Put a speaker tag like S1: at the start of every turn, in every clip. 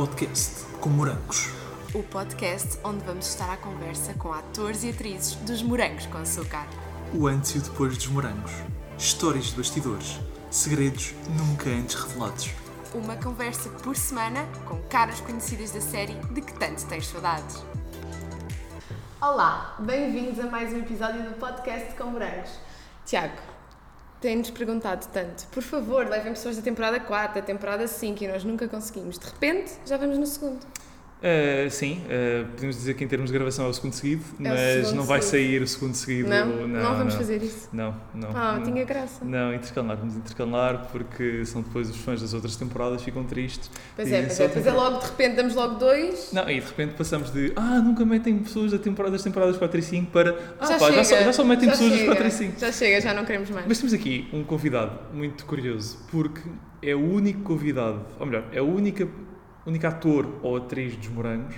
S1: podcast com morangos.
S2: O podcast onde vamos estar à conversa com atores e atrizes dos Morangos com Açúcar.
S1: O antes e o depois dos morangos. Histórias de bastidores. Segredos nunca antes revelados.
S2: Uma conversa por semana com caras conhecidas da série de que tanto tens saudades. Olá, bem-vindos a mais um episódio do podcast com Morangos. Tiago, tem-nos perguntado tanto, por favor, levem pessoas da temporada 4, da temporada 5 e nós nunca conseguimos. De repente, já vamos no segundo.
S3: Uh, sim, uh, podemos dizer que em termos de gravação é o segundo seguido,
S2: É
S3: mas
S2: segundo
S3: não vai
S2: seguido.
S3: sair o segundo seguido.
S2: Não? Não vamos fazer isso?
S3: Não, não.
S2: Ah,
S3: não.
S2: tinha graça.
S3: Não, intercalar, vamos intercalar porque são depois os fãs das outras temporadas ficam tristes.
S2: Pois
S3: E
S2: é, pois é. É logo, de repente, damos logo dois.
S3: Não, e de repente passamos de ah, nunca metem pessoas da temporada, das temporadas 4 e 5 para ah,
S2: já,
S3: pá,
S2: chega,
S3: já, só, já só metem
S2: já
S3: pessoas das
S2: chega,
S3: 4 e 5.
S2: Já chega, já não queremos mais.
S3: Mas temos aqui um convidado muito curioso, porque é o único convidado, ou melhor, é o único, único ator ou atriz dos Morangos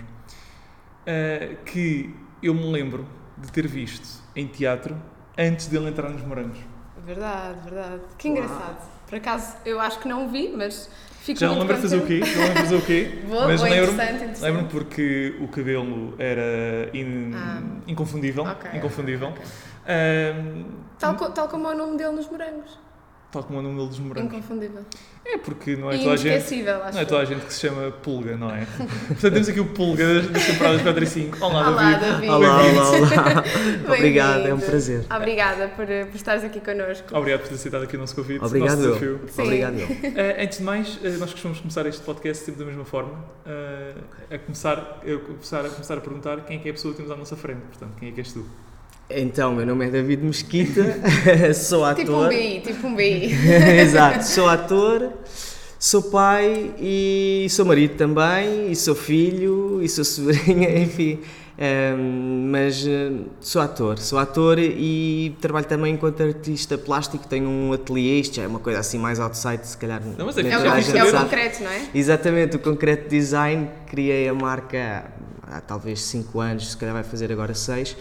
S3: eh, que eu me lembro de ter visto em teatro antes dele entrar nos Morangos.
S2: Verdade, verdade. Que engraçado. Por acaso, eu acho que não vi, mas fico
S3: Já não lembro de fazer o quê? Já não lembro de fazer o quê?
S2: Boa,
S3: mas lembro-me lembro porque o cabelo era in-
S2: Ah.
S3: inconfundível.
S2: Ok,
S3: inconfundível.
S2: ok.
S3: Ahm,
S2: Tal, co- tal como é o nome dele nos morangos.
S3: Tal como o nome dele dos Morangos.
S2: Inconfundível.
S3: É porque não é toda a gente. Não é toda a gente que se chama Pulga, não é? Portanto, temos aqui o Pulga das das temporadas 4 e 5. Olá,
S2: Olá,
S3: David.
S2: David.
S4: Olá, olá, olá. Obrigado, é um prazer.
S2: Obrigada por, por estares aqui connosco.
S3: Obrigado por ter aceitado aqui o nosso convite.
S4: Obrigado,
S3: nosso desafio.
S2: Sim.
S4: Obrigado, eu.
S3: Eh, antes de mais, eh, nós costumamos começar este podcast sempre da mesma forma. eh, a, começar, eu começar, a começar a perguntar quem é que é a pessoa que temos à nossa frente. Portanto, quem é que és tu?
S4: Então, meu nome é David Mesquita, sou ator.
S2: Tipo um BI, tipo um BI.
S4: Exato, sou ator, sou pai e sou marido também, e sou filho, e sou sobrinha, enfim. Ehm, mas eh, sou ator, sou ator e trabalho também enquanto artista plástico, tenho um ateliê, isto já é uma coisa assim mais outside, se calhar.
S3: Não, mas é
S2: É o, é o concreto, não é?
S4: Exatamente, o Concreto Design, criei a marca há talvez 5 anos, se calhar vai fazer agora 6.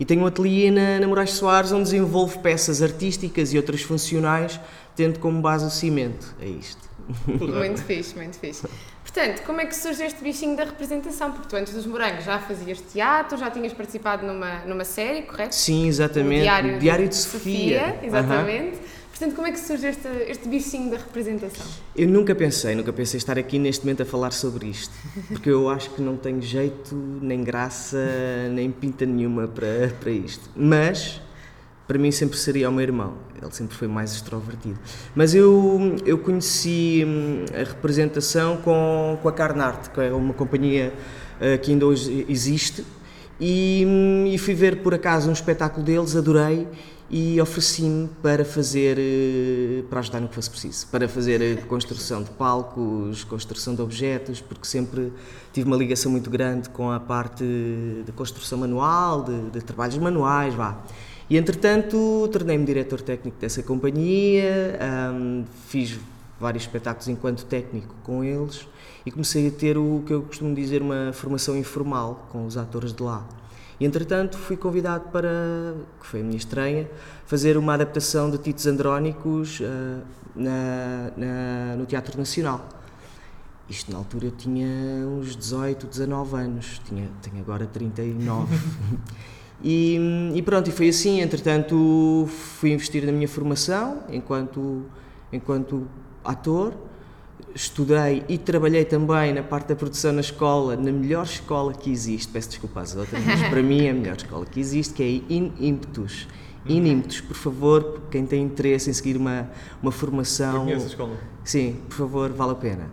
S4: E tenho um ateliê na, na Moraes Soares onde desenvolvo peças artísticas e outras funcionais, tendo como base o cimento. É isto.
S2: Muito fixe, muito fixe. Portanto, como é que surge este bichinho da representação? Porque tu antes dos morangos já fazias teatro, já tinhas participado numa, numa série, correto?
S4: Sim, exatamente.
S2: O
S4: O Diário, de, Sofia. Aham.
S2: exatamente. Portanto, como é que surge este, este bichinho da representação?
S4: Eu nunca pensei, nunca pensei estar aqui neste momento a falar sobre isto, porque eu acho que não tenho jeito, nem graça, nem pinta nenhuma para, para isto. Mas, para mim sempre seria o meu irmão, ele sempre foi mais extrovertido. Mas eu, eu conheci hum, a representação com, com a Carnarte, que é uma companhia eh, que ainda hoje existe, e, hum, e fui ver por acaso um espetáculo deles, adorei e ofereci-me para fazer, eh, para ajudar no que fosse preciso, para fazer eh, construção de palcos, construção de objetos, porque sempre tive uma ligação muito grande com a parte de construção manual, de, de trabalhos manuais, vá. E entretanto tornei-me diretor técnico dessa companhia, fiz vários espetáculos enquanto técnico com eles e comecei a ter o que eu costumo dizer uma formação informal com os atores de lá. E entretanto fui convidado para, que foi a minha estreia, fazer uma adaptação de Titos Andrónicos ah, na, na- no Teatro Nacional. Isto na altura eu tinha uns 18, 19 anos, tinha, tenho agora 39. e, e pronto, e foi assim. Entretanto, fui investir na minha formação enquanto, enquanto ator. Estudei e trabalhei também na parte da produção na escola, na melhor escola que existe. Peço desculpa às outras, mas para mim é a melhor escola que existe, que é a In Impetus. In Impetus, por favor, quem tem interesse em seguir uma, uma formação.
S3: conheço a escola.
S4: Sim, por favor, vale a pena.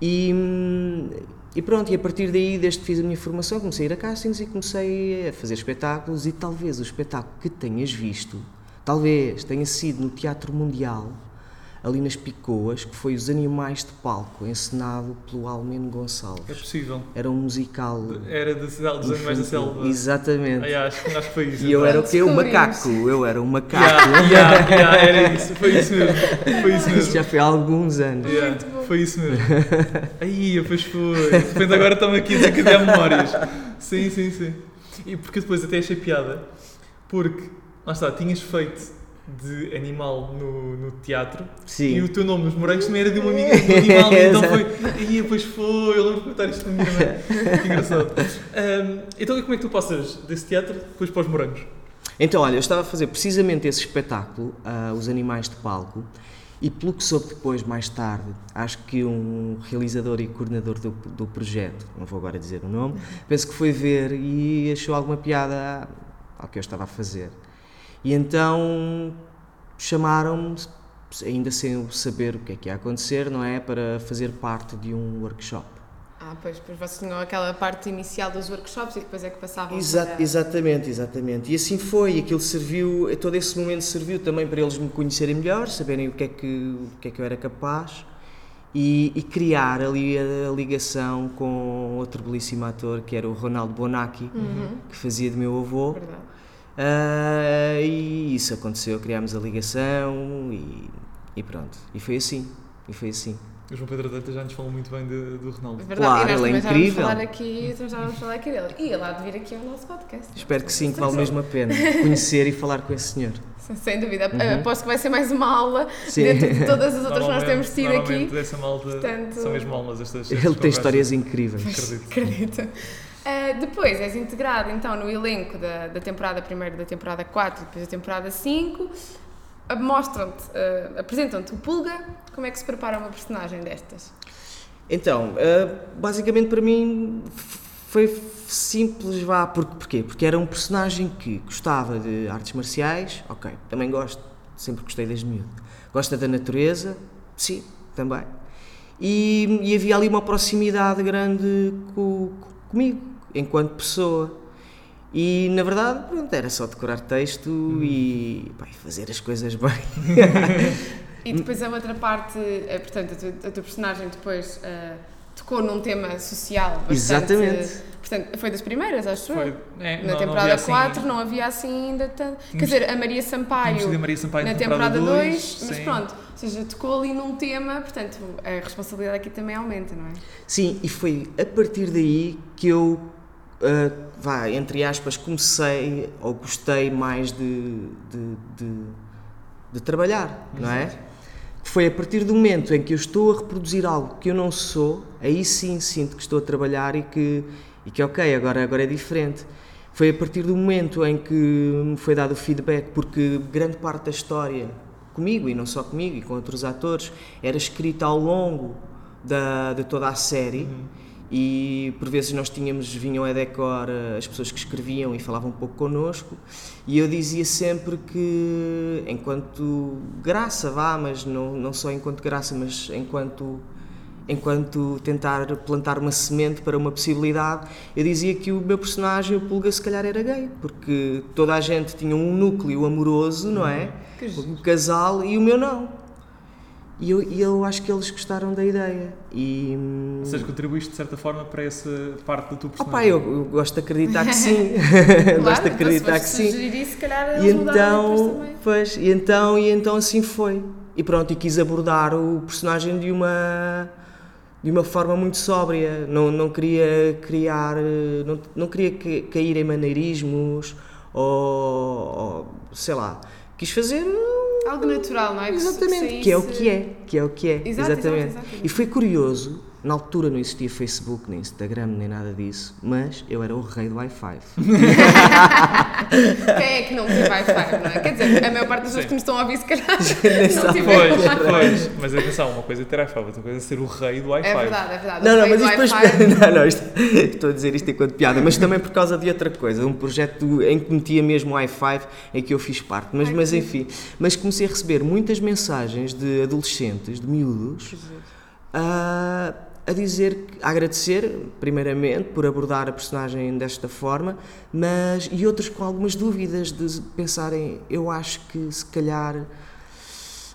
S4: E, hum, e pronto, e a partir daí, desde que fiz a minha formação, comecei a ir a castings e comecei a fazer espetáculos e talvez o espetáculo que tenhas visto, talvez tenha sido no Teatro Mundial, ali nas Picoas, que foi Os Animais de Palco, encenado pelo Almeno
S3: É
S4: Gonçalves.
S3: possível.
S4: Era um musical...
S3: Era de, dos animais da selva.
S4: Exatamente.
S3: Ah, yeah, acho, que- acho que foi isso.
S4: E eu era o quê? O macaco. Eu era o macaco.
S3: Yeah, yeah, yeah, era isso. Foi isso mesmo. Foi isso
S4: Isso
S3: mesmo.
S4: já foi há alguns anos.
S3: Yeah, foi isso mesmo. Aí, pois foi. De repente agora estamos aqui a desencadear memórias. Sim, sim, sim. E porque depois até achei piada, porque, lá está, tinhas feito de animal no, no teatro
S4: Sim.
S3: e o teu nome nos morangos também era de uma amiga do animal, e então foi. E depois foi, eu lembro de contar isto na minha mãe. Que engraçado. Ahm, então, e como é que tu passas desse teatro depois para os morangos?
S4: Então, olha, eu estava a fazer precisamente esse espetáculo, ah, Os Animais de Palco, e pelo que soube depois, mais tarde, acho que um realizador e coordenador do, do projeto, não vou agora dizer o nome, penso que foi ver e achou alguma piada ao que eu estava a fazer. E então chamaram-me, ainda sem saber o que é que ia acontecer, não é? Para fazer parte de um workshop.
S2: Ah, pois, pois vocês tinham aquela parte inicial dos workshops e depois é que passavam
S4: Exa
S2: para...
S4: Exatamente, exatamente. E assim foi, aquilo serviu, todo esse momento serviu também para eles me conhecerem melhor, saberem o que é que, o que, é que eu era capaz e, e criar ali a, a ligação com outro belíssimo ator que era o Ronaldo Bonacci,
S2: Uhum,
S4: que fazia de meu avô.
S2: verdade.
S4: Ah, e isso aconteceu, criámos a ligação e, e pronto. E foi assim, e foi assim.
S3: O João Pedro Dantas já nos falou muito bem de- do
S2: É
S3: Ronaldo.
S2: verdade,
S4: Claro,
S2: nós
S4: ele é incrível.
S2: falar aqui, já vamos falar aqui dele. E ele há de vir aqui ao nosso podcast.
S4: Espero que sim, que vale mesmo a pena conhecer e falar com esse senhor.
S2: Sem dúvida.
S4: Uhum.
S2: Aposto que vai ser mais uma aula
S4: Sim.
S2: dentro de todas as outras que nós temos tido aqui.
S3: dessa malta
S2: Portanto-
S3: são mesmo almas estas,
S4: Ele tem histórias incríveis.
S3: Acredito.
S2: Acredito. Ah, depois és integrado então no elenco da, da temporada primeiro da temporada 4 depois da temporada 5. Ah, Mostram-te, ah, apresentam-te o Pulga. Como é que se prepara uma personagem destas?
S4: Então, uh, basicamente para mim foi simples, vá, porque, porquê? Porque era um personagem que gostava de artes marciais, ok, também gosto, sempre gostei desde miúdo. Gosta da natureza, sim, também. E, e havia ali uma proximidade grande co- co- comigo, enquanto pessoa. E na verdade, pronto, era só decorar texto e pá, fazer as coisas bem.
S2: E depois a outra parte, eh, portanto, a tua, a tua personagem depois ah, tocou num tema social bastante.
S4: Exatamente.
S2: Portanto, foi das primeiras, acho
S3: Foi, é,
S2: Na
S3: não- não
S2: temporada
S3: assim-
S2: 4 não havia assim ainda tanto. Quer dizer, a Maria Sampaio
S3: a Maria Sampaio
S2: na
S3: na
S2: temporada 2,
S3: dois,
S2: mas
S3: sim.
S2: pronto, ou seja, tocou ali num tema, portanto, a responsabilidade aqui também aumenta, não é?
S4: Sim, e foi a partir daí que eu, ah, vá, entre aspas, comecei ou gostei mais de, de, de, de trabalhar, não é? Foi a partir do momento em que eu estou a reproduzir algo que eu não sou, aí sim sinto que estou a trabalhar e que, e que ok, agora, agora é diferente. Foi a partir do momento em que me foi dado o feedback, porque grande parte da história, comigo e não só comigo, e com outros atores, era escrita ao longo da, de toda a série. E por vezes nós tínhamos, vinham a decor eh, as pessoas que escreviam e falavam um pouco connosco, e eu dizia sempre que, enquanto graça, vá, mas não, não só enquanto graça, mas enquanto enquanto tentar plantar uma semente para uma possibilidade, eu dizia que o meu personagem, o Pulga, se calhar era gay, porque toda a gente tinha um núcleo amoroso, não é? Um casal, e o meu não. E eu, eu acho que eles gostaram da ideia. E, hum,
S3: Ou seja, contribuíste de certa forma para essa parte tua
S4: Opa,
S3: personagem.
S4: eu, eu gosto de acreditar que sim.
S2: Claro,
S4: gosto de
S2: então,
S4: acreditar
S2: se
S4: que sim.
S2: sugerir isso, se calhar
S4: E então,
S2: também.
S4: pois, e então, e então assim foi. E pronto, e quis abordar o personagem de uma de uma forma muito sóbria. Não, não queria criar, não, não queria que- cair em maneirismos ou, ou, sei lá. Quis fazer
S2: Algo natural, não é? Que
S4: Exatamente, que é o que é, que é o que é,
S2: Exato, exato,
S4: exatamente.
S2: exato.
S4: E foi curioso, na altura não existia Facebook, nem Instagram, nem nada disso, mas eu era o rei do Wi-Fi.
S2: Quem é que não tem Wi-Fi, não é? Quer dizer, a maior parte das pessoas que nos estão a ouvir, se calhar, não tiveram
S3: Pois, pois. Mas atenção, uma coisa é ter Wi-Fi, outra coisa é ser o rei do Wi-Fi.
S2: É verdade, é verdade.
S4: Não,
S2: O
S4: não,
S2: rei
S4: mas isto depois. Não, não, isto, estou a dizer isto enquanto piada, mas também por causa de outra coisa, um projeto em que metia mesmo Wi-Fi em que eu fiz parte. Mas,
S2: Ai,
S4: mas enfim, mas comecei a receber muitas mensagens de adolescentes, de miúdos, a, a dizer, que- a agradecer, primeiramente, por abordar a personagem desta forma, mas e outros com algumas dúvidas de pensarem, eu acho que se calhar.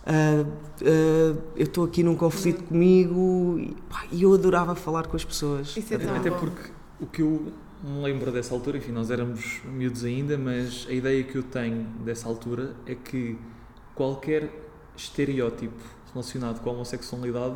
S4: ah, ah, eu estou aqui num conflito comigo e, pá, eu adorava falar com as pessoas.
S2: Isso é tão
S3: Até
S2: bom.
S3: porque o que eu me lembro dessa altura, enfim, nós éramos miúdos ainda, mas a ideia que eu tenho dessa altura é que qualquer estereótipo relacionado com a homossexualidade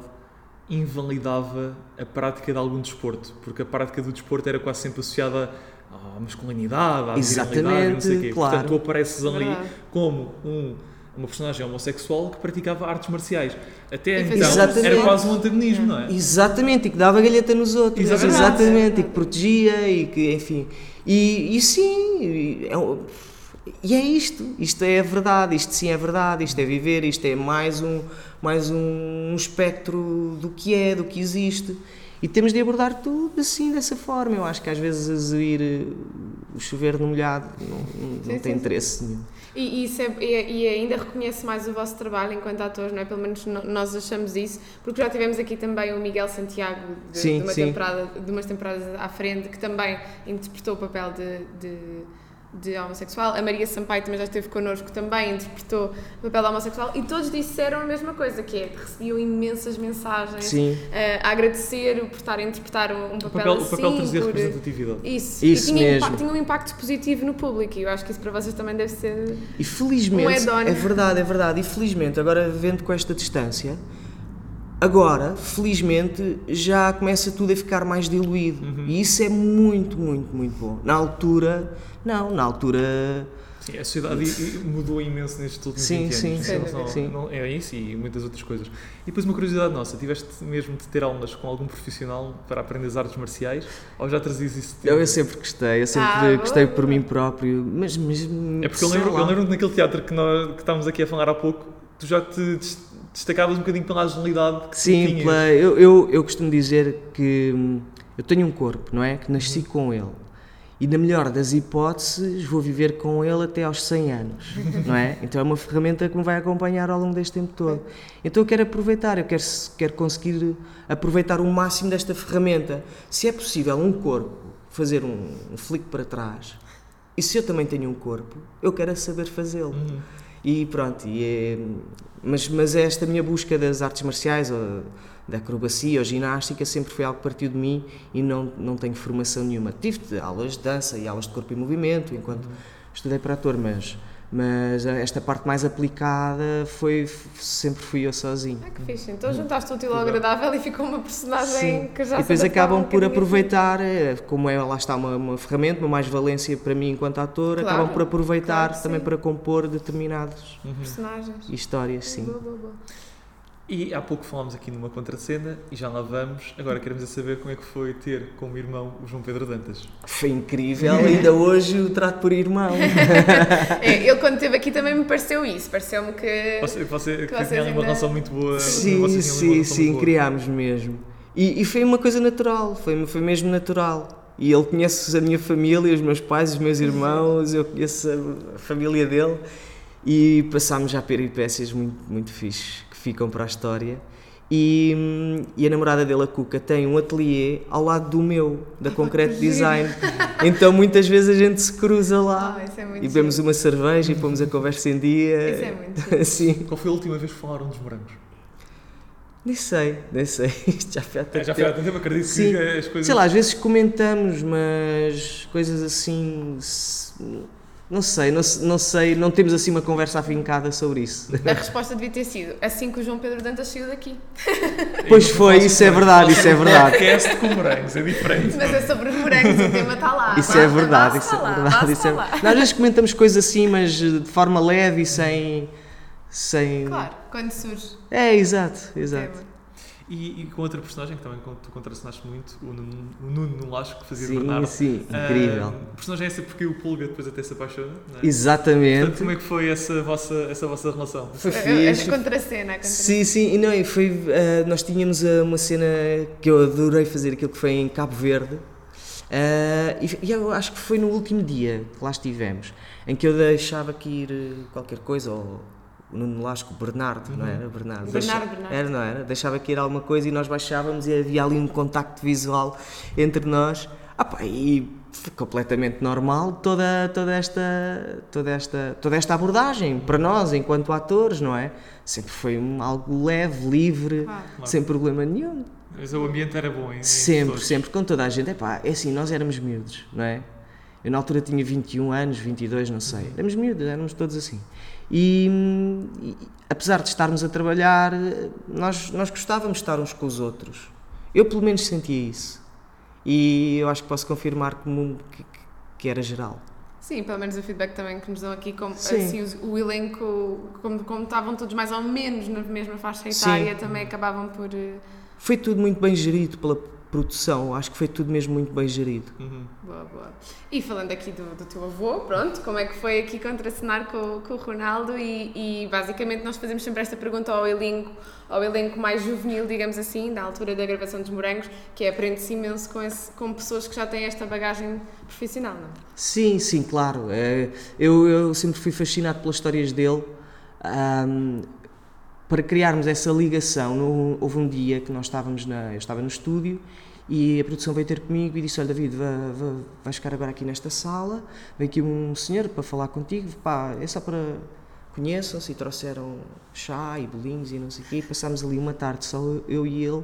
S3: invalidava a prática de algum desporto, porque a prática do desporto era quase sempre associada à masculinidade, à
S4: Exatamente,
S3: virilidade, não sei o quê.
S4: claro.
S3: Portanto, tu apareces ali como um uma personagem homossexual que praticava artes marciais. Até então
S4: Exatamente.
S3: era quase um antagonismo, não é?
S4: Exatamente, e que dava galheta nos outros.
S3: Exatamente.
S4: Exatamente, e que protegia e que, enfim. E, e sim, e é, um- e é isto. Isto é a verdade, isto sim é verdade, isto é viver, isto é mais um, mais um espectro do que é, do que existe. E temos de abordar tudo assim, dessa forma. Eu acho que às vezes eh, o chover no molhado não, não-
S2: Sim,
S4: tem
S2: sim, sim.
S4: interesse nenhum.
S2: E, e isso é- e- e ainda reconhece mais o vosso trabalho enquanto atores, não é? Pelo menos no- nós achamos isso, porque já tivemos aqui também o Miguel Santiago de, de uma temporada, de umas temporadas à frente, que também interpretou o papel de, de, de homossexual. A Maria Sampaio também já esteve connosco, também interpretou o papel de homossexual, e todos disseram a mesma coisa, que é que recebiam imensas mensagens
S4: Sim,
S2: eh, a agradecer por estar a interpretar um, um
S3: O
S2: papel,
S3: papel, o
S2: assim,
S3: papel trazia
S2: por-
S3: representatividade.
S2: Isso,
S4: Isso
S2: e tinha,
S4: mesmo.
S2: impa- tinha um impacto positivo no público, e eu acho que isso para vocês também deve ser.
S4: E felizmente,
S2: Um
S4: é verdade, é verdade, e felizmente, agora vendo com esta distância, agora, felizmente, já começa tudo a ficar mais diluído. E isso é muito, muito, muito bom. Na altura, não, na altura.
S3: Sim, a sociedade mudou imenso nestes últimos
S4: Sim,
S3: 20
S4: sim,
S3: anos.
S2: sim,
S3: Não só-
S4: sim.
S3: não- é isso e muitas outras coisas. E depois uma curiosidade nossa, tiveste mesmo de ter aulas com algum profissional para aprender as artes marciais ou já trazias isso? de-
S4: Eu, eu sempre gostei, eu sempre
S2: Ah, boa,
S4: gostei por mim próprio, mas. mas
S3: É porque eu lembro, eu lembro naquele teatro que, nós, que estávamos aqui a falar há pouco, tu já te destacavas um bocadinho pela agilidade que
S4: Sim,
S3: tinhas.
S4: pela- eu, eu, eu costumo dizer que hum, eu tenho um corpo, não é? Que nasci com ele. E na melhor das hipóteses, vou viver com ele até aos 100 anos, não é? Então é uma ferramenta que me vai acompanhar ao longo deste tempo todo. Então eu quero aproveitar, eu quero, quero conseguir aproveitar o máximo desta ferramenta. Se é possível um corpo fazer um, um flick para trás, e se eu também tenho um corpo, eu quero é saber fazê-lo.
S3: Uhum.
S4: E pronto, e é, mas, mas esta minha busca das artes marciais, ou da acrobacia ou ginástica, sempre foi algo que partiu de mim e não, não tenho formação nenhuma. Tive aulas de dança e aulas de corpo e movimento enquanto estudei para ator, mas, mas esta parte mais aplicada foi, sempre fui eu sozinho.
S2: Ah, que fixe. Então juntaste o útil ao agradável e ficou uma personagem
S4: Sim.
S2: que já
S4: E depois acabam
S2: um
S4: por aproveitar, eh, como é, lá está uma, uma ferramenta, uma mais-valência para mim enquanto ator,
S2: Claro,
S4: acabam por aproveitar
S2: claro
S4: também
S2: sim.
S4: para compor determinadas
S3: Uhum.
S2: a personagens.
S4: histórias, sim.
S2: Boa, boa, boa.
S3: E há pouco falámos aqui numa contracena e já lá vamos. Agora queremos é saber como é que foi ter como irmão o João Pedro Dantas.
S4: Foi incrível, ainda hoje o trato por irmão.
S2: É, ele quando esteve aqui também me pareceu isso. Pareceu-me que.
S3: Você, você que
S2: vocês
S3: tinha ali uma
S2: ainda-
S3: relação muito boa.
S4: Sim, sim, sim,
S3: boa.
S4: criámos mesmo. E, e foi uma coisa natural, foi, foi mesmo natural. E ele conhece a minha família, os meus pais, os meus irmãos, eu conheço a, família dele e passámos já peripécias muito, muito fixes ficam para a história. E, e a namorada dele, a Cuca, tem um ateliê ao lado do meu, da Concrete Design. Então muitas vezes a gente se cruza lá
S2: isso é
S4: e bebemos
S2: giro.
S4: uma cerveja e pomos a conversa em dia.
S2: Isso é muito giro.
S4: Sim.
S3: Qual foi a última vez que falaram dos morangos?
S4: Nem sei, nem sei. Isto já foi há tanto
S3: É, já foi há
S4: tempo.
S3: tanto tempo, acredito
S4: Sim.
S3: que as coisas.
S4: Sei lá, às vezes comentamos, mas coisas assim. se- Não sei, não, não sei, não temos assim uma conversa afincada sobre isso.
S2: A resposta devia ter sido assim que o João Pedro Dantas saiu daqui.
S4: Pois foi, isso é verdade, isso é verdade.
S3: Podcast com morangos, é diferente.
S2: Mas é sobre os morangos, o tema está lá.
S4: Isso é verdade, isso é verdade. Isso é... Nós às vezes comentamos coisas assim, mas de forma leve e sem. sem...
S2: Claro, quando surge.
S4: É, exato, exato.
S3: E, e com outra personagem que também tu contracenaste muito, o Nuno, o Nuno Nolasco, que fazia
S4: Sim,
S3: Bernardo.
S4: sim,
S3: Ah,
S4: incrível.
S3: a personagem é essa porque o Pulga depois até se apaixona. Não é? Portanto,
S4: Exatamente.
S3: como é que foi essa vossa, essa vossa relação?
S4: Foi
S2: A- a-
S4: fixe.
S2: A contracena, a contracena.
S4: Sim, sim, e não, e foi, ah, nós tínhamos ah, uma cena que eu adorei fazer, aquilo que foi em Cabo Verde, Ah, e, e eu acho que foi no último dia que lá estivemos, em que eu deixava que ir qualquer coisa, ou o Nuno Lasco, o Bernardo, não era? Bernardo,
S2: Bernardo,
S4: Deixa-
S2: Bernardo.
S4: Era, não era? Deixava que ir alguma coisa e nós baixávamos e havia ali um contacto visual entre nós. Ah, pá, e foi completamente normal toda, toda, esta, toda, esta, toda esta abordagem para nós, enquanto atores, não é? Sempre foi um, algo leve, livre,
S2: Claro.
S4: sem problema nenhum.
S3: Mas o ambiente era bom, hein?
S4: Sempre,
S3: todos.
S4: sempre, com toda a gente. Epá, é assim, nós éramos miúdos, não é? Eu na altura tinha 21 anos, 22, não sei. Éramos miúdos, éramos todos assim. E, e, apesar de estarmos a trabalhar, nós, nós gostávamos de estar uns com os outros. Eu pelo menos sentia isso. E eu acho que posso confirmar que, que, que- era geral.
S2: Sim, pelo menos o feedback também que nos dão aqui, como,
S4: Sim.
S2: assim, o elenco, como, como estavam todos mais ou menos na mesma faixa
S4: Sim.
S2: etária, também acabavam por. eh,
S4: Foi tudo muito bem gerido pela produção, acho que foi tudo mesmo muito bem gerido.
S3: Uhum.
S2: Boa, boa. E falando aqui do, do teu avô, pronto, como é que foi aqui contracenar com, com o Ronaldo? E, e basicamente nós fazemos sempre esta pergunta ao elenco, ao elenco mais juvenil, digamos assim, da altura da gravação dos Morangos, que é aprende-se imenso com, esse, com pessoas que já têm esta bagagem profissional, não é?
S4: Sim, sim, claro. É, eu, eu sempre fui fascinado pelas histórias dele. Ahm, para criarmos essa ligação, no- houve um dia que nós estávamos na, eu estava no estúdio e a produção veio ter comigo e disse: Olha, David, va- va- vais ficar agora aqui nesta sala. Vem aqui um senhor para falar contigo. Pá, é só para. Conheçam-se e trouxeram chá e bolinhos e não sei o quê. E passámos ali uma tarde, só eu e ele,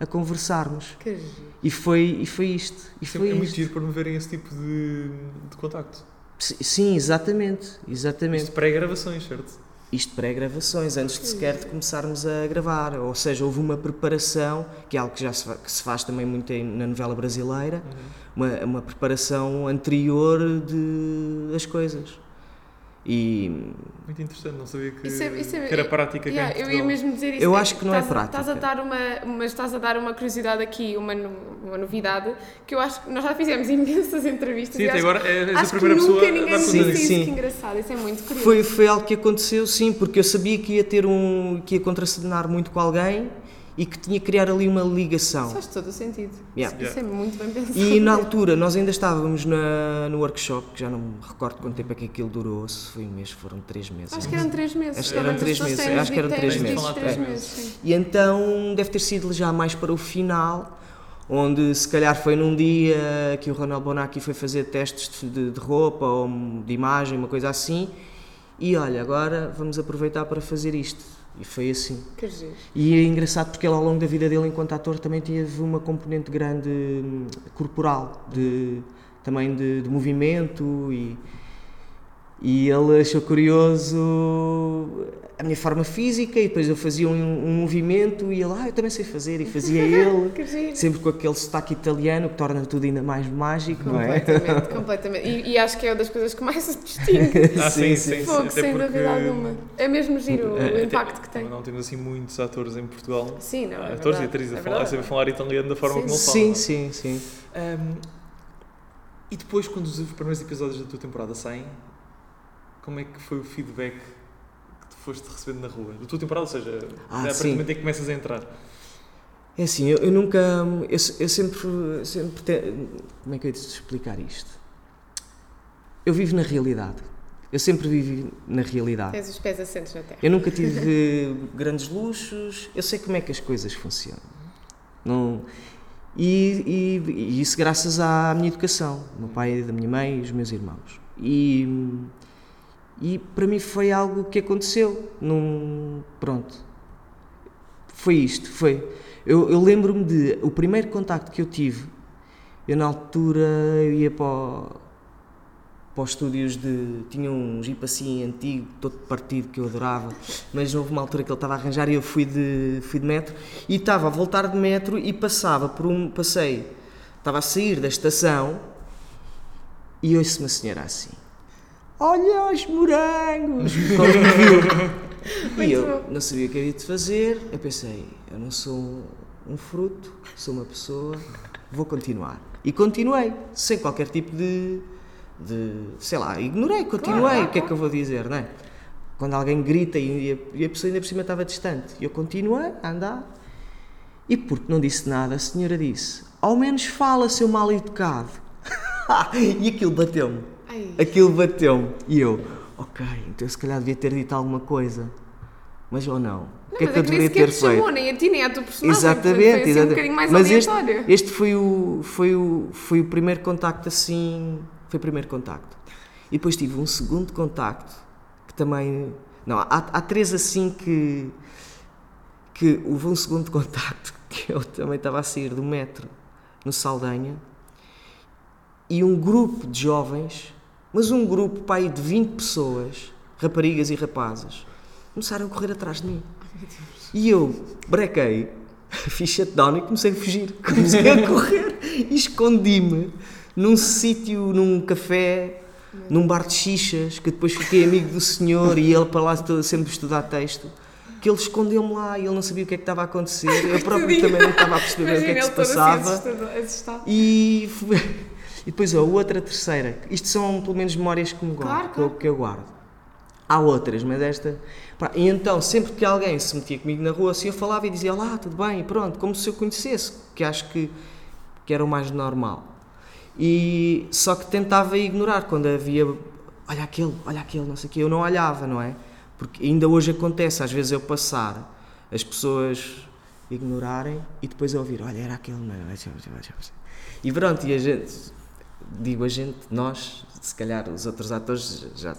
S4: a conversarmos.
S2: Que.
S4: E foi, e foi isto. E
S3: Isso
S4: foi
S3: é, é muito
S4: isto.
S3: giro para me verem esse tipo de, de contacto.
S4: Si- Sim, exatamente, exatamente.
S3: Isto pré-gravações, certo?
S4: Isto pré-gravações, antes de sequer de começarmos a gravar. Ou seja, houve uma preparação, que é algo que já se, que se faz também muito na novela brasileira, uma, uma preparação anterior de, das coisas. E
S3: Muito interessante, não sabia que,
S2: Isso é- isso é-
S3: que era prática
S2: Yeah,
S3: cá em
S2: eu ia mesmo dizer isso.
S4: Eu
S2: é
S4: acho que não é
S2: estás a-
S4: prática.
S2: Estás a dar uma, mas estás a dar uma curiosidade aqui, uma, uma novidade, que eu acho que nós já fizemos imensas entrevistas
S3: Sim,
S2: e
S3: até
S2: acho,
S3: agora és a
S2: acho
S3: primeira pessoa a
S2: ninguém
S4: Sim,
S2: disse
S3: disso.
S2: isso,
S4: sim.
S2: que engraçado, isso é muito curioso.
S4: foi, foi algo que aconteceu, sim, porque eu sabia que ia ter um. que ia contracenar muito com alguém e que tinha que criar ali uma ligação.
S2: Faz todo o sentido.
S4: Yeah.
S2: Isso é muito bem pensado.
S4: E na altura nós ainda estávamos na, no workshop, que já não me recordo quanto tempo é que aquilo durou, se foi um mês, foram três meses.
S2: Acho que eram três meses.
S4: Acho eram três meses, acho que eram três
S3: meses.
S2: três
S3: É.
S2: meses.
S4: E então deve ter sido já mais para o final, onde se calhar foi num dia que o Ronald Bonacci foi fazer testes de, de- de roupa ou de imagem, uma coisa assim, e olha, agora vamos aproveitar para fazer isto. E foi assim.
S2: Que.
S4: E é engraçado porque ele ao longo da vida dele enquanto ator também teve uma componente grande hum, corporal, de, também de, de movimento e, e ele achou curioso a minha forma física e depois eu fazia um, um movimento e ele, ah, eu também sei fazer e fazia ele, sempre com aquele sotaque italiano que torna tudo ainda mais mágico, não é?
S2: Completamente, completamente. E, e acho que é uma das coisas que mais se distingue.
S3: Ah, sim,
S4: Sim,
S3: sim, até
S2: sem dúvida alguma. É mesmo giro o
S3: Até-
S2: impacto que tem.
S3: Não temos assim muitos atores em Portugal.
S2: Sim, não, é
S3: atores
S2: verdade,
S3: e atrizes
S2: é
S3: a, falar, a saber falar italiano da forma
S2: Sim.
S3: como ele fala.
S4: Sim, sim, sim.
S3: Um, e depois, quando os primeiros episódios da tua temporada saem, como é que foi o feedback foste recebendo na rua? Da tua temporada, ou seja,
S4: Ah,
S3: a partir do momento em que começas a entrar.
S4: É assim, eu, eu nunca. Eu, eu sempre. sempre te- como é que eu ia te explicar isto? Eu vivo na realidade. Eu sempre vivi na realidade.
S2: Tens os pés assentos na terra.
S4: Eu nunca tive grandes luxos. Eu sei como é que as coisas funcionam. Não, e, e- e isso graças à minha educação, do meu pai, da minha mãe e os meus irmãos. E, e para mim foi algo que aconteceu. Num, pronto. Foi isto. Foi. Eu, eu lembro-me de. O primeiro contacto que eu tive, eu na altura eu ia para, o- para os estúdios de. Tinha um jeep assim antigo, todo partido, que eu adorava, mas houve uma altura que ele estava a arranjar e eu fui de, fui de metro e estava a voltar de metro e passava por um. Passei. Estava a sair da estação e ouço uma senhora assim. Olha os morangos! Viu. E eu
S2: bom.
S4: não sabia o que havia de fazer. Eu pensei, eu não sou um, um fruto, sou uma pessoa, vou continuar. E continuei, sem qualquer tipo de. de sei lá, ignorei, continuei.
S2: claro,
S4: o que é que eu vou dizer, não é? Quando alguém grita e a, e a pessoa ainda por cima estava distante. E eu continuei a andar. E porque não disse nada, a senhora disse: Ao menos fala, seu mal educado. e aquilo bateu-me. Aquilo bateu-me. E eu, ok, então eu se calhar devia ter dito alguma coisa. Mas ou não? O que é que eu
S2: nem
S4: deveria
S2: sequer
S4: ter
S2: te chamou,
S4: feito?
S2: nem a ti, nem a tua personagem.
S4: Exatamente,
S2: foi assim um
S4: exatamente.
S2: mais
S4: Mas este, este foi, o, foi, o, foi o primeiro contacto assim. Foi o primeiro contacto. E depois tive um segundo contacto que também. Não, há, há três assim que. que houve um segundo contacto que eu também estava a sair do metro no Saldanha e um grupo de jovens, mas um grupo pai de 20 pessoas, raparigas e rapazes, começaram a correr atrás de mim. E eu brequei, fiz shutdown e comecei a fugir. Comecei a correr e escondi-me num sítio, num café, num bar de xixas, que depois fiquei amigo do senhor e ele para lá sempre estudar texto. Que ele escondeu-me lá e ele não sabia o que é que estava a acontecer. Eu próprio também não estava a perceber bem o que é
S2: Imagina
S4: que se
S2: assim
S4: passava.
S2: assustado- assustado.
S4: E, e depois a outra, terceira. Isto são pelo menos memórias que, me guardo,
S2: Claro,
S4: que eu-
S2: claro.
S4: que eu guardo. Há outras, mas esta. pá, e então, sempre que alguém se metia comigo na rua, assim eu falava e dizia: Olá, tudo bem? E pronto, como se eu conhecesse, que acho que, que era o mais normal. E só que tentava ignorar quando havia. Olha aquele, olha aquele, não sei o quê. Eu não olhava, não é? Porque ainda hoje acontece, às vezes eu passar, as pessoas ignorarem e depois eu ouvir: Olha, era aquele, não é? E pronto, e a gente, digo a gente, nós, se calhar os outros atores já,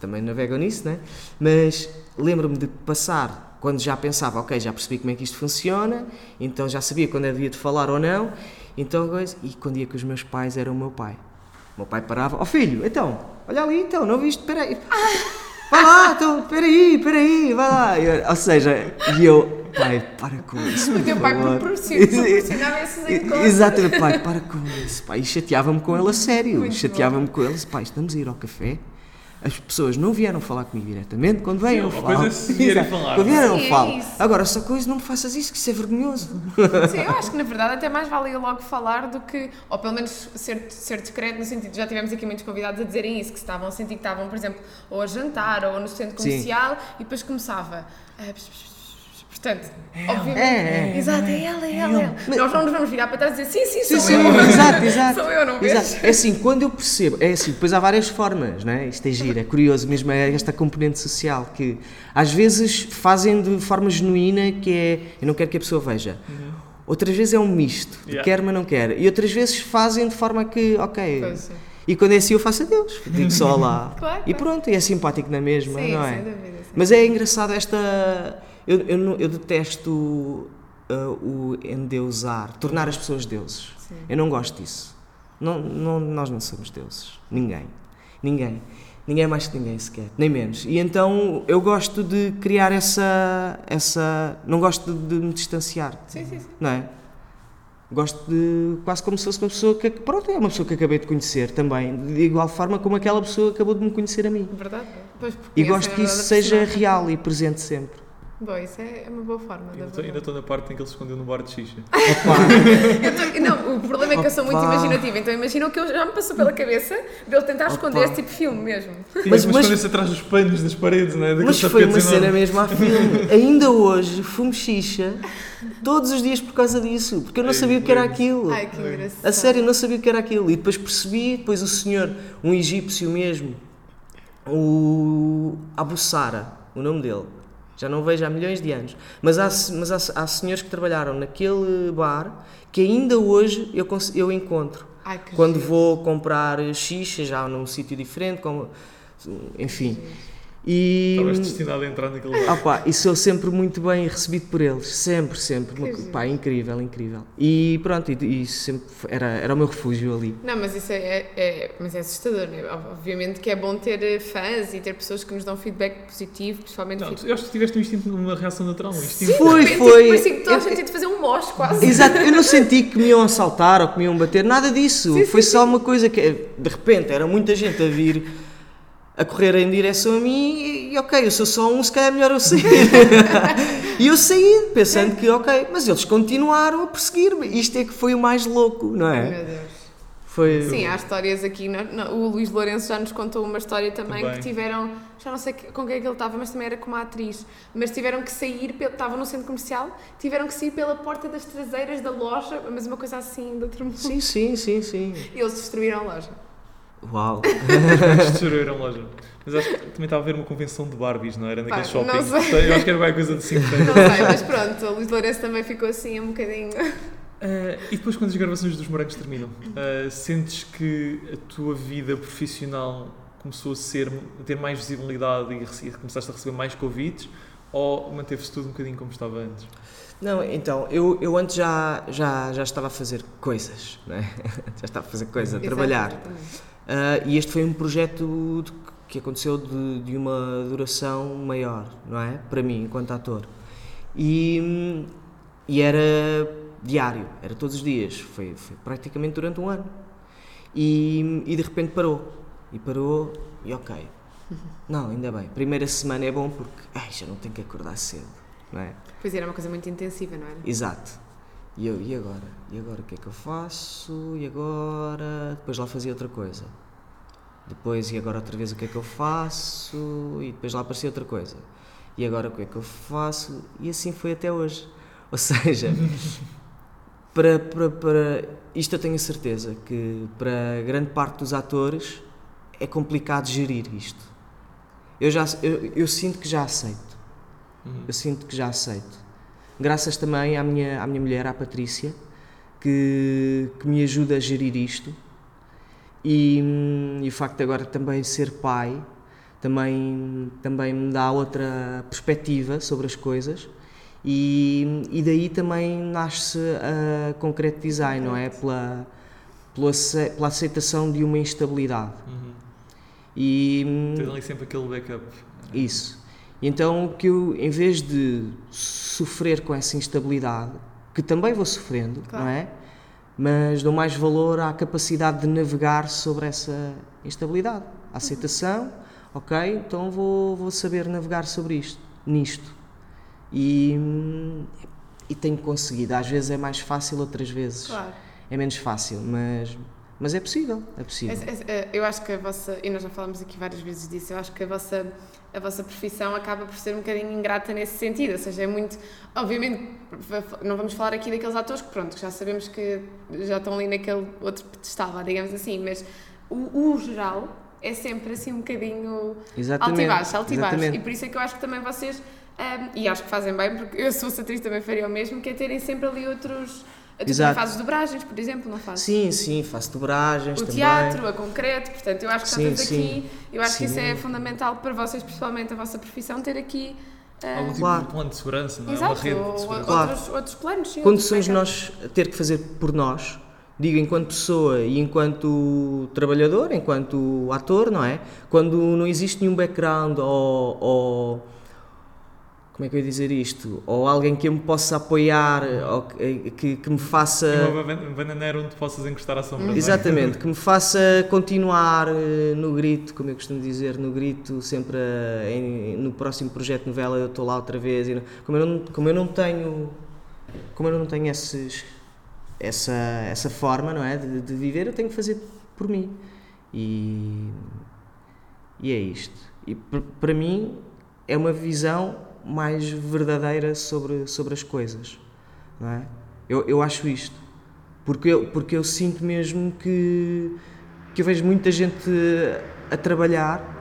S4: também navegam nisso, né? Mas lembro-me de passar, quando já pensava, ok, já percebi como é que isto funciona, então já sabia quando havia de falar ou não, então, e quando ia com os meus pais, era o meu pai. O meu pai parava, ó filho, então, olha ali, então, não viste, peraí. Vai lá, então, peraí, peraí, vai lá. Eu- ou seja, e eu, pai, para com isso.
S2: O teu pai
S4: favor."
S2: proporciona- proporcionava esses encontros.
S4: Exatamente, pai, para com isso. Pá. E chateava-me com ele a sério.
S2: Muito
S4: Chateava-me com ele. Pai, estamos a ir ao café. As pessoas não vieram falar comigo diretamente. Quando vêm,
S3: Sim,
S4: eu falo.
S3: coisa é se vierem
S4: Exato.
S3: falar.
S4: Quando vieram,
S2: Sim,
S4: eu
S2: é
S4: falo. Agora, só coisa, não me faças isso, que isso é vergonhoso.
S2: Sim, eu acho que na verdade até mais vale eu logo falar do que, ou pelo menos ser, ser discreto no sentido, já tivemos aqui muitos convidados a dizerem isso, que se estavam a sentir que estavam, por exemplo, ou a jantar ou no centro
S4: Sim.
S2: comercial e depois começava. ah, Portanto, obviamente.
S4: É, é.
S2: Exato, é ela, é ela. é ela. Nós não nos vamos virar para trás e dizer sim, sim,
S4: Sim,
S2: sou
S4: sim,
S2: eu.
S4: exato, exato.
S2: Sou eu, não?
S4: Exato. É assim, quando eu percebo, é assim, depois há várias formas, não é? Isto é giro, é curioso mesmo, é esta componente social que às vezes fazem de forma genuína, que é, eu não quero que a pessoa veja. Outras vezes é um misto, de
S3: Yeah.
S4: quer mas não quer. E outras vezes fazem de forma que, ok.
S2: Pois, sim.
S4: E quando é assim eu faço adeus, digo só lá.
S2: Claro,
S4: E pronto, e é simpático na mesma,
S2: Sim,
S4: não é?
S2: sem dúvida, sim.
S4: Mas é engraçado esta. Eu, eu, eu detesto uh, o endeusar, tornar as pessoas deuses.
S2: Sim.
S4: Eu não gosto disso. Não, não, nós não somos deuses. Ninguém. Ninguém. Ninguém é mais que ninguém sequer, nem menos. E então eu gosto de criar essa. essa não gosto de, de me distanciar,
S2: Sim, sim, sim.
S4: não é? Gosto de. quase como se fosse uma pessoa que. Pronto, é uma pessoa que acabei de conhecer também. De igual forma como aquela pessoa acabou de me conhecer a mim.
S2: Verdade? Pois,
S4: E gosto
S2: é
S4: que isso seja real e presente sempre.
S2: Bom, isso é é uma boa forma. da
S3: Ainda estou- ainda
S2: verdade.
S3: estou na parte em que ele se escondeu no bar de xixa.
S2: Tô- não, o problema é que eu sou muito
S4: Opa.
S2: imaginativa, então imagina o que eu- já me passou pela cabeça de ele tentar esconder esse tipo de filme mesmo.
S3: Mas,
S4: Mas-
S3: mas,
S4: mas-
S3: escondeu-se atrás dos panos das paredes, não é? Daqueles
S4: Mas foi uma cena mesmo a filme. Ainda hoje fumo xixa todos os dias por causa disso, porque eu não
S3: Ei,
S4: sabia o que era aquilo.
S2: Ai, que engraçado.
S4: A sério, eu não sabia o que era aquilo. E depois percebi, depois o senhor, um egípcio mesmo, o Abu Sara, o nome dele. Já não vejo há milhões de anos. Mas há, mas há, há senhores que trabalharam naquele bar que ainda hoje eu, eu encontro.
S2: Ai,
S4: Quando
S2: giro.
S4: vou comprar xixa, já num sítio diferente, como, enfim. E,
S3: Estavas destinado a entrar naquele
S4: ah pá, e sou sempre muito bem recebido por eles, sempre, sempre. Uma pá, incrível, incrível. E pronto, e, e sempre foi- era, era o meu refúgio ali.
S2: Não, mas isso é, é- é- mas é assustador, né? Obviamente que é bom ter eh, fãs e ter pessoas que nos dão feedback positivo, principalmente
S3: Não,
S2: feedback.
S3: eu acho que tiveste um instinto, uma reação natural. Um instinto.
S4: Foi,
S2: De repente,
S4: foi.
S2: Tipo, parecia que toda a gente de fazer um mosh quase.
S4: Exato, eu não senti que me iam assaltar ou que me iam bater, nada disso.
S2: Sim,
S4: Foi
S2: sim,
S4: só uma coisa que, de repente, era muita gente a vir a correr em direção a mim e, ok, eu sou só um, se calhar é melhor eu sair. e eu saí, pensando que, ok, mas eles continuaram a perseguir-me. Isto é que foi o mais louco, não é?
S2: Meu Deus.
S4: Foi.
S2: Sim, há histórias aqui. no- no- o Luís Lourenço já nos contou uma história também,
S3: Também.
S2: que tiveram. Já não sei com quem é que ele estava, mas também era com uma atriz. Mas tiveram que sair, estavam no centro comercial, tiveram que sair pela porta das traseiras da loja, mas uma coisa assim, de outro mundo.
S4: Sim, sim, sim, sim.
S2: E eles destruíram a loja.
S4: Uau.
S3: Destruíram a loja. Mas acho que também estava a ver uma convenção de Barbies, não era? Naquele
S2: Pá,
S3: shopping.
S2: não sei.
S3: Eu acho que era qualquer coisa de 5
S2: Não sei, mas pronto, o Luís Lourenço também ficou assim um bocadinho.
S3: Uh, e depois, quando as gravações dos morangos terminam, uh, sentes que a tua vida profissional começou a, ser, a ter mais visibilidade e, e começaste a receber mais convites? Ou manteve-se tudo um bocadinho como estava antes?
S4: Não, então, eu, eu antes já, já, já estava a fazer coisas, não é? já estava a fazer coisas, a trabalhar.
S2: Exatamente.
S4: Ah, e este foi um projeto de- que aconteceu de, de uma duração maior, não é? Para mim, enquanto ator. E, e era diário, era todos os dias, foi, foi praticamente durante um ano. E, e de repente parou. E parou e ok. Não, ainda bem. Primeira semana é bom porque ai, já não tenho que acordar cedo, não é?
S2: Pois era uma coisa muito intensiva, não era?
S4: Exato. E eu, e agora? E agora o que é que eu faço? E agora? Depois lá fazia outra coisa. Depois, e agora outra vez o que é que eu faço? E depois lá aparecia outra coisa. E agora o que é que eu faço? E assim foi até hoje. Ou seja, para, para, para isto eu tenho a certeza que para grande parte dos atores é complicado gerir isto. Eu, já, eu, eu sinto que já aceito. Eu sinto que já aceito. Graças também à minha, à minha mulher, à Patrícia, que, que me ajuda a gerir isto. E, hum, e o facto de agora também ser pai também, também me dá outra perspectiva sobre as coisas. E, e daí também nasce a Concreto Design, não é? Pela, pela, ace- pela aceitação de uma instabilidade.
S3: Uhum.
S4: E, hum,
S3: Tens ali sempre aquele backup.
S4: isso. Então o que eu, em vez de sofrer com essa instabilidade, que também vou sofrendo,
S2: Claro.
S4: não é? Mas dou mais valor à capacidade de navegar sobre essa instabilidade. A aceitação, ok, então vou, vou saber navegar sobre isto, nisto. E, e tenho conseguido. Às vezes é mais fácil, outras vezes
S2: Claro.
S4: é menos fácil, mas, mas é possível, é possível.
S2: Eh, Eu acho que a vossa, e nós já falámos aqui várias vezes disso, eu acho que a vossa, a vossa profissão acaba por ser um bocadinho ingrata nesse sentido, ou seja, é muito, obviamente, não vamos falar aqui daqueles atores que pronto, que já sabemos que já estão ali naquele outro pedestal, digamos assim, mas o, o geral é sempre assim um bocadinho
S4: Exatamente.
S2: alto e baixo, alto e baixo,
S4: exatamente.
S2: e por isso é que eu acho que também vocês, ahm, e acho que fazem bem, porque eu se fosse atriz também faria o mesmo, que é terem sempre ali outros, tu também
S4: Exato.
S2: fazes dobragens, por exemplo, não fazes?
S4: Sim, sim, faço dobragens
S2: o
S4: também.
S2: teatro, a concreto, portanto, eu acho que
S4: Sim, sim.
S2: aqui, eu acho que isso é
S4: Sim.
S2: fundamental para vocês, principalmente a vossa profissão, ter aqui ah,
S3: Algum tipo
S4: Claro.
S3: de plano de segurança, não é?
S2: exato,
S3: Uma rede de segurança.
S4: Claro.
S2: outros, outros planos. Sim,
S4: Quando somos nós a ter que fazer por nós, digo enquanto pessoa e enquanto trabalhador, enquanto ator, não é? Quando não existe nenhum background ou, ou- como é que eu ia dizer isto? Ou alguém que eu me possa apoiar, ou que, que, que me faça.
S3: E uma ban- bananeira onde possas encostar à sombra. é?
S4: Exatamente, que me faça continuar eh, no grito, como eu costumo dizer, no grito, sempre eh, em- no próximo projeto de novela eu estou lá outra vez. E como, eu não, como eu não tenho, como eu não tenho esses, essa, essa forma não é, de, de viver, eu tenho que fazer por mim. E, e é isto. E para mim é uma visão mais verdadeira sobre, sobre as coisas. Não é? eu, eu acho isto. Porque eu, porque eu sinto mesmo que, que eu vejo muita gente a trabalhar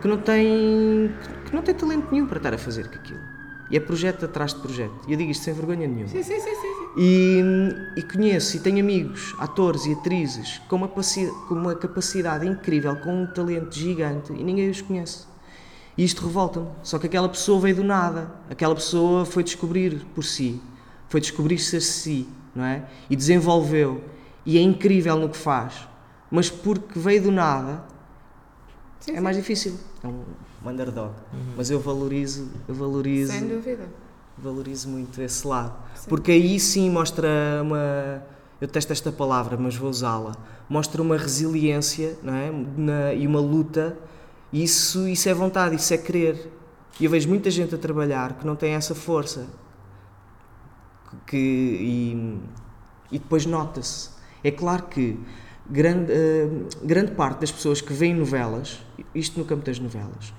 S4: que não tem que não tem talento nenhum para estar a fazer aquilo. E é projeto atrás de projeto. E eu digo isto sem vergonha nenhuma.
S2: Sim, sim, sim, sim.
S4: E, e conheço e tenho amigos, atores e atrizes com uma, com uma capacidade incrível, com um talento gigante e ninguém os conhece. E isto revolta-me. Só que aquela pessoa veio do nada. Aquela pessoa foi descobrir por si, foi descobrir-se a si, não é? E desenvolveu. E é incrível no que faz. Mas porque veio do nada,
S2: Sim,
S4: é
S2: sim.
S4: mais difícil. É um underdog. Mas eu valorizo, eu valorizo
S2: Sem dúvida.
S4: valorizo muito esse lado.
S2: Sim.
S4: Porque aí sim mostra uma. Eu testo esta palavra, mas vou usá-la. Mostra uma resiliência não é? Na- e uma luta. Isso, isso é vontade, isso é querer. E eu vejo muita gente a trabalhar que não tem essa força. Que, e, e depois nota-se. É claro que grande, eh, grande parte das pessoas que veem novelas, isto no campo das novelas,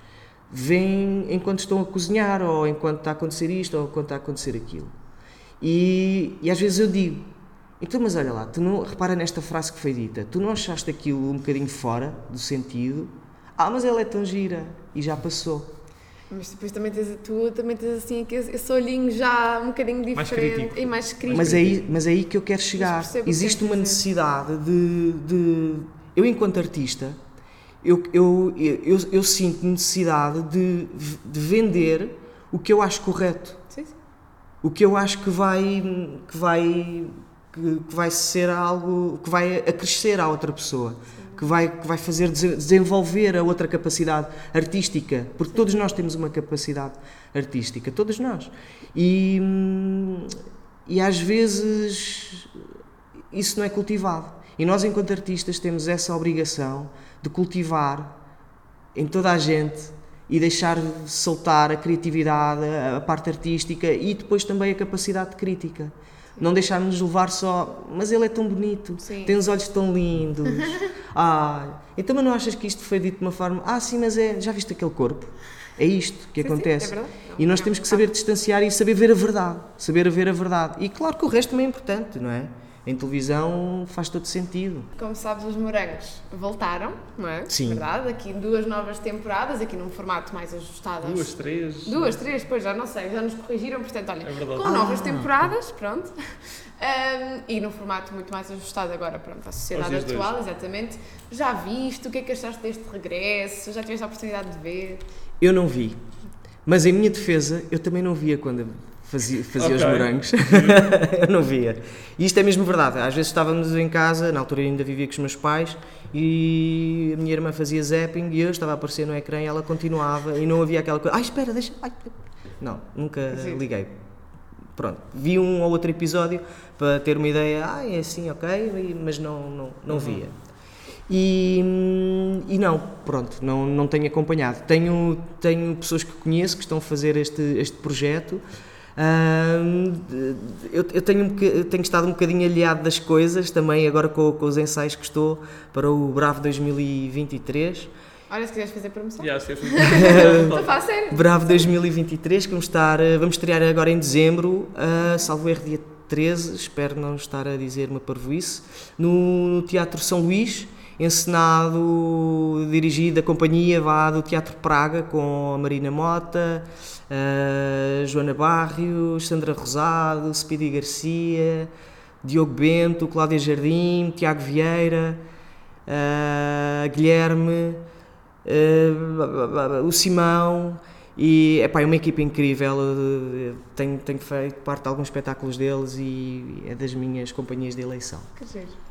S4: veem enquanto estão a cozinhar, ou enquanto está a acontecer isto, ou enquanto está a acontecer aquilo. E, e às vezes eu digo, então, mas olha lá, tu não, repara nesta frase que foi dita, tu não achaste aquilo um bocadinho fora do sentido? Ah, mas ela é tão gira, e já passou.
S2: Mas depois também tens, tu também tens assim esse olhinho já um bocadinho
S3: Mais
S2: diferente
S3: crítico.
S2: e mais crítico.
S4: Mas é aí, mas é aí que eu quero chegar.
S2: que
S4: Existe
S2: queres
S4: uma
S2: dizer.
S4: necessidade de, de. Eu, enquanto artista, eu, eu, eu, eu sinto necessidade de, de vender o que eu acho correto.
S2: Sim, sim.
S4: O que eu acho que vai. que vai. que, que vai ser algo. que vai acrescer à outra pessoa. Que vai, que vai fazer dese- desenvolver a outra capacidade artística. Porque todos nós temos uma capacidade artística. Todos nós. E. hum, e às vezes isso não é cultivado. E nós, enquanto artistas, temos essa obrigação de cultivar em toda a gente e deixar soltar a criatividade, a parte artística e depois também a capacidade de crítica. Não deixarmos levar só, mas ele é tão bonito,
S2: Sim.
S4: tem os olhos tão lindos. ah, então mas não achas que isto foi dito de uma forma, ah sim, mas é, já viste aquele corpo? É isto que
S2: Sim, sim,
S4: acontece.
S2: é verdade.
S4: e nós
S2: Não,
S4: temos que saber distanciar e saber ver a verdade. Saber ver a verdade. E claro que o resto também é importante, não é? Em televisão faz todo sentido.
S2: Como sabes, os morangos voltaram, não é?
S4: Sim.
S2: Verdade, aqui duas novas temporadas, aqui num formato mais ajustado.
S3: Duas, três.
S2: Duas, três, depois já não sei, já nos corrigiram, portanto, olha,
S3: É verdade.
S2: com
S4: Ah.
S2: novas temporadas, pronto, Um, e num formato muito mais ajustado agora, pronto, à sociedade atual, exatamente. Já viste, o que é que achaste deste regresso? Já tiveste a oportunidade de ver?
S4: Eu não vi. Mas em minha defesa, eu também não via quando fazia, fazia os
S3: Ok.
S4: morangos. eu não via. E isto é mesmo verdade. Às vezes estávamos em casa, na altura ainda vivia com os meus pais, e a minha irmã fazia zapping e eu estava a aparecer no ecrã e ela continuava e não havia aquela coisa. Ai, espera, deixa. Ai, não, nunca
S2: Sim.
S4: liguei. Pronto, vi um ou outro episódio para ter uma ideia, ah, é assim, ok, mas não, não, não via. E, e não, pronto, não, não tenho acompanhado. Tenho, tenho pessoas que conheço que estão a fazer este, este projeto. Eu, eu tenho, um eu tenho estado um bocadinho aliado das coisas também agora com, com os ensaios que estou para o Bravo 2023.
S2: Olha, se quiseres fazer promoção.
S3: Yeah, se
S2: falar sério.
S4: Bravo 2023, que vamos estar, eh, vamos estrear agora em dezembro, uh, salvo erro dia 13, espero não estar a dizer uma parvoíce, no, no Teatro São Luís, encenado, dirigido, a companhia vá do Teatro Praga, com a Marina Mota, uh, Joana Barrios, Sandra Rosado, Speedy Garcia, Diogo Bento, Cláudia Jardim, Tiago Vieira, uh, Guilherme, uh, o Simão e epá, é uma equipa incrível. Tenho, tenho feito parte de alguns espetáculos deles e é das minhas companhias de eleição.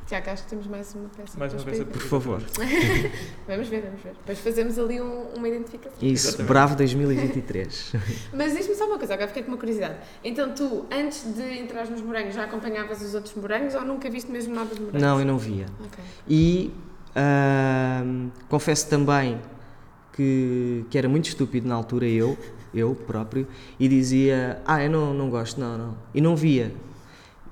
S2: Tiago, acho que temos mais uma peça.
S3: Mais uma peça por
S4: favor.
S2: Vamos ver, vamos ver. Depois fazemos ali um- uma identificação.
S4: Isso,
S3: Exatamente.
S4: Bravo 2023.
S2: Mas diz-me só uma coisa, agora fiquei com uma curiosidade. Então tu, antes de entrar nos morangos, já acompanhavas os outros morangos ou nunca viste mesmo nada de morangos?
S4: não, eu não via.
S2: Ok.
S4: E ahm, confesso também que, que era muito estúpido na altura, eu, eu próprio, e dizia: Ah, eu não, não gosto, não, não. E não via.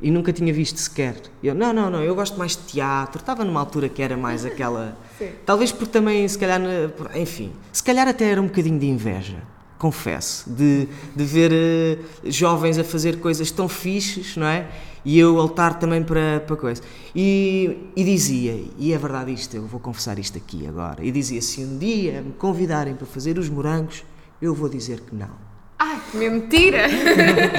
S4: E nunca tinha visto sequer. Eu, não, não, não, eu gosto mais de teatro. Estava numa altura que era mais aquela.
S2: Sim.
S4: Talvez porque também, se calhar, enfim, se calhar até era um bocadinho de inveja, confesso, de, de ver eh, jovens a fazer coisas tão fixes, não é? E eu a lutar também para, para coisa. E, e dizia, e é verdade isto, eu vou confessar isto aqui agora, e dizia: se um dia me convidarem para fazer os morangos, eu vou dizer que não.
S2: Ai, que mentira!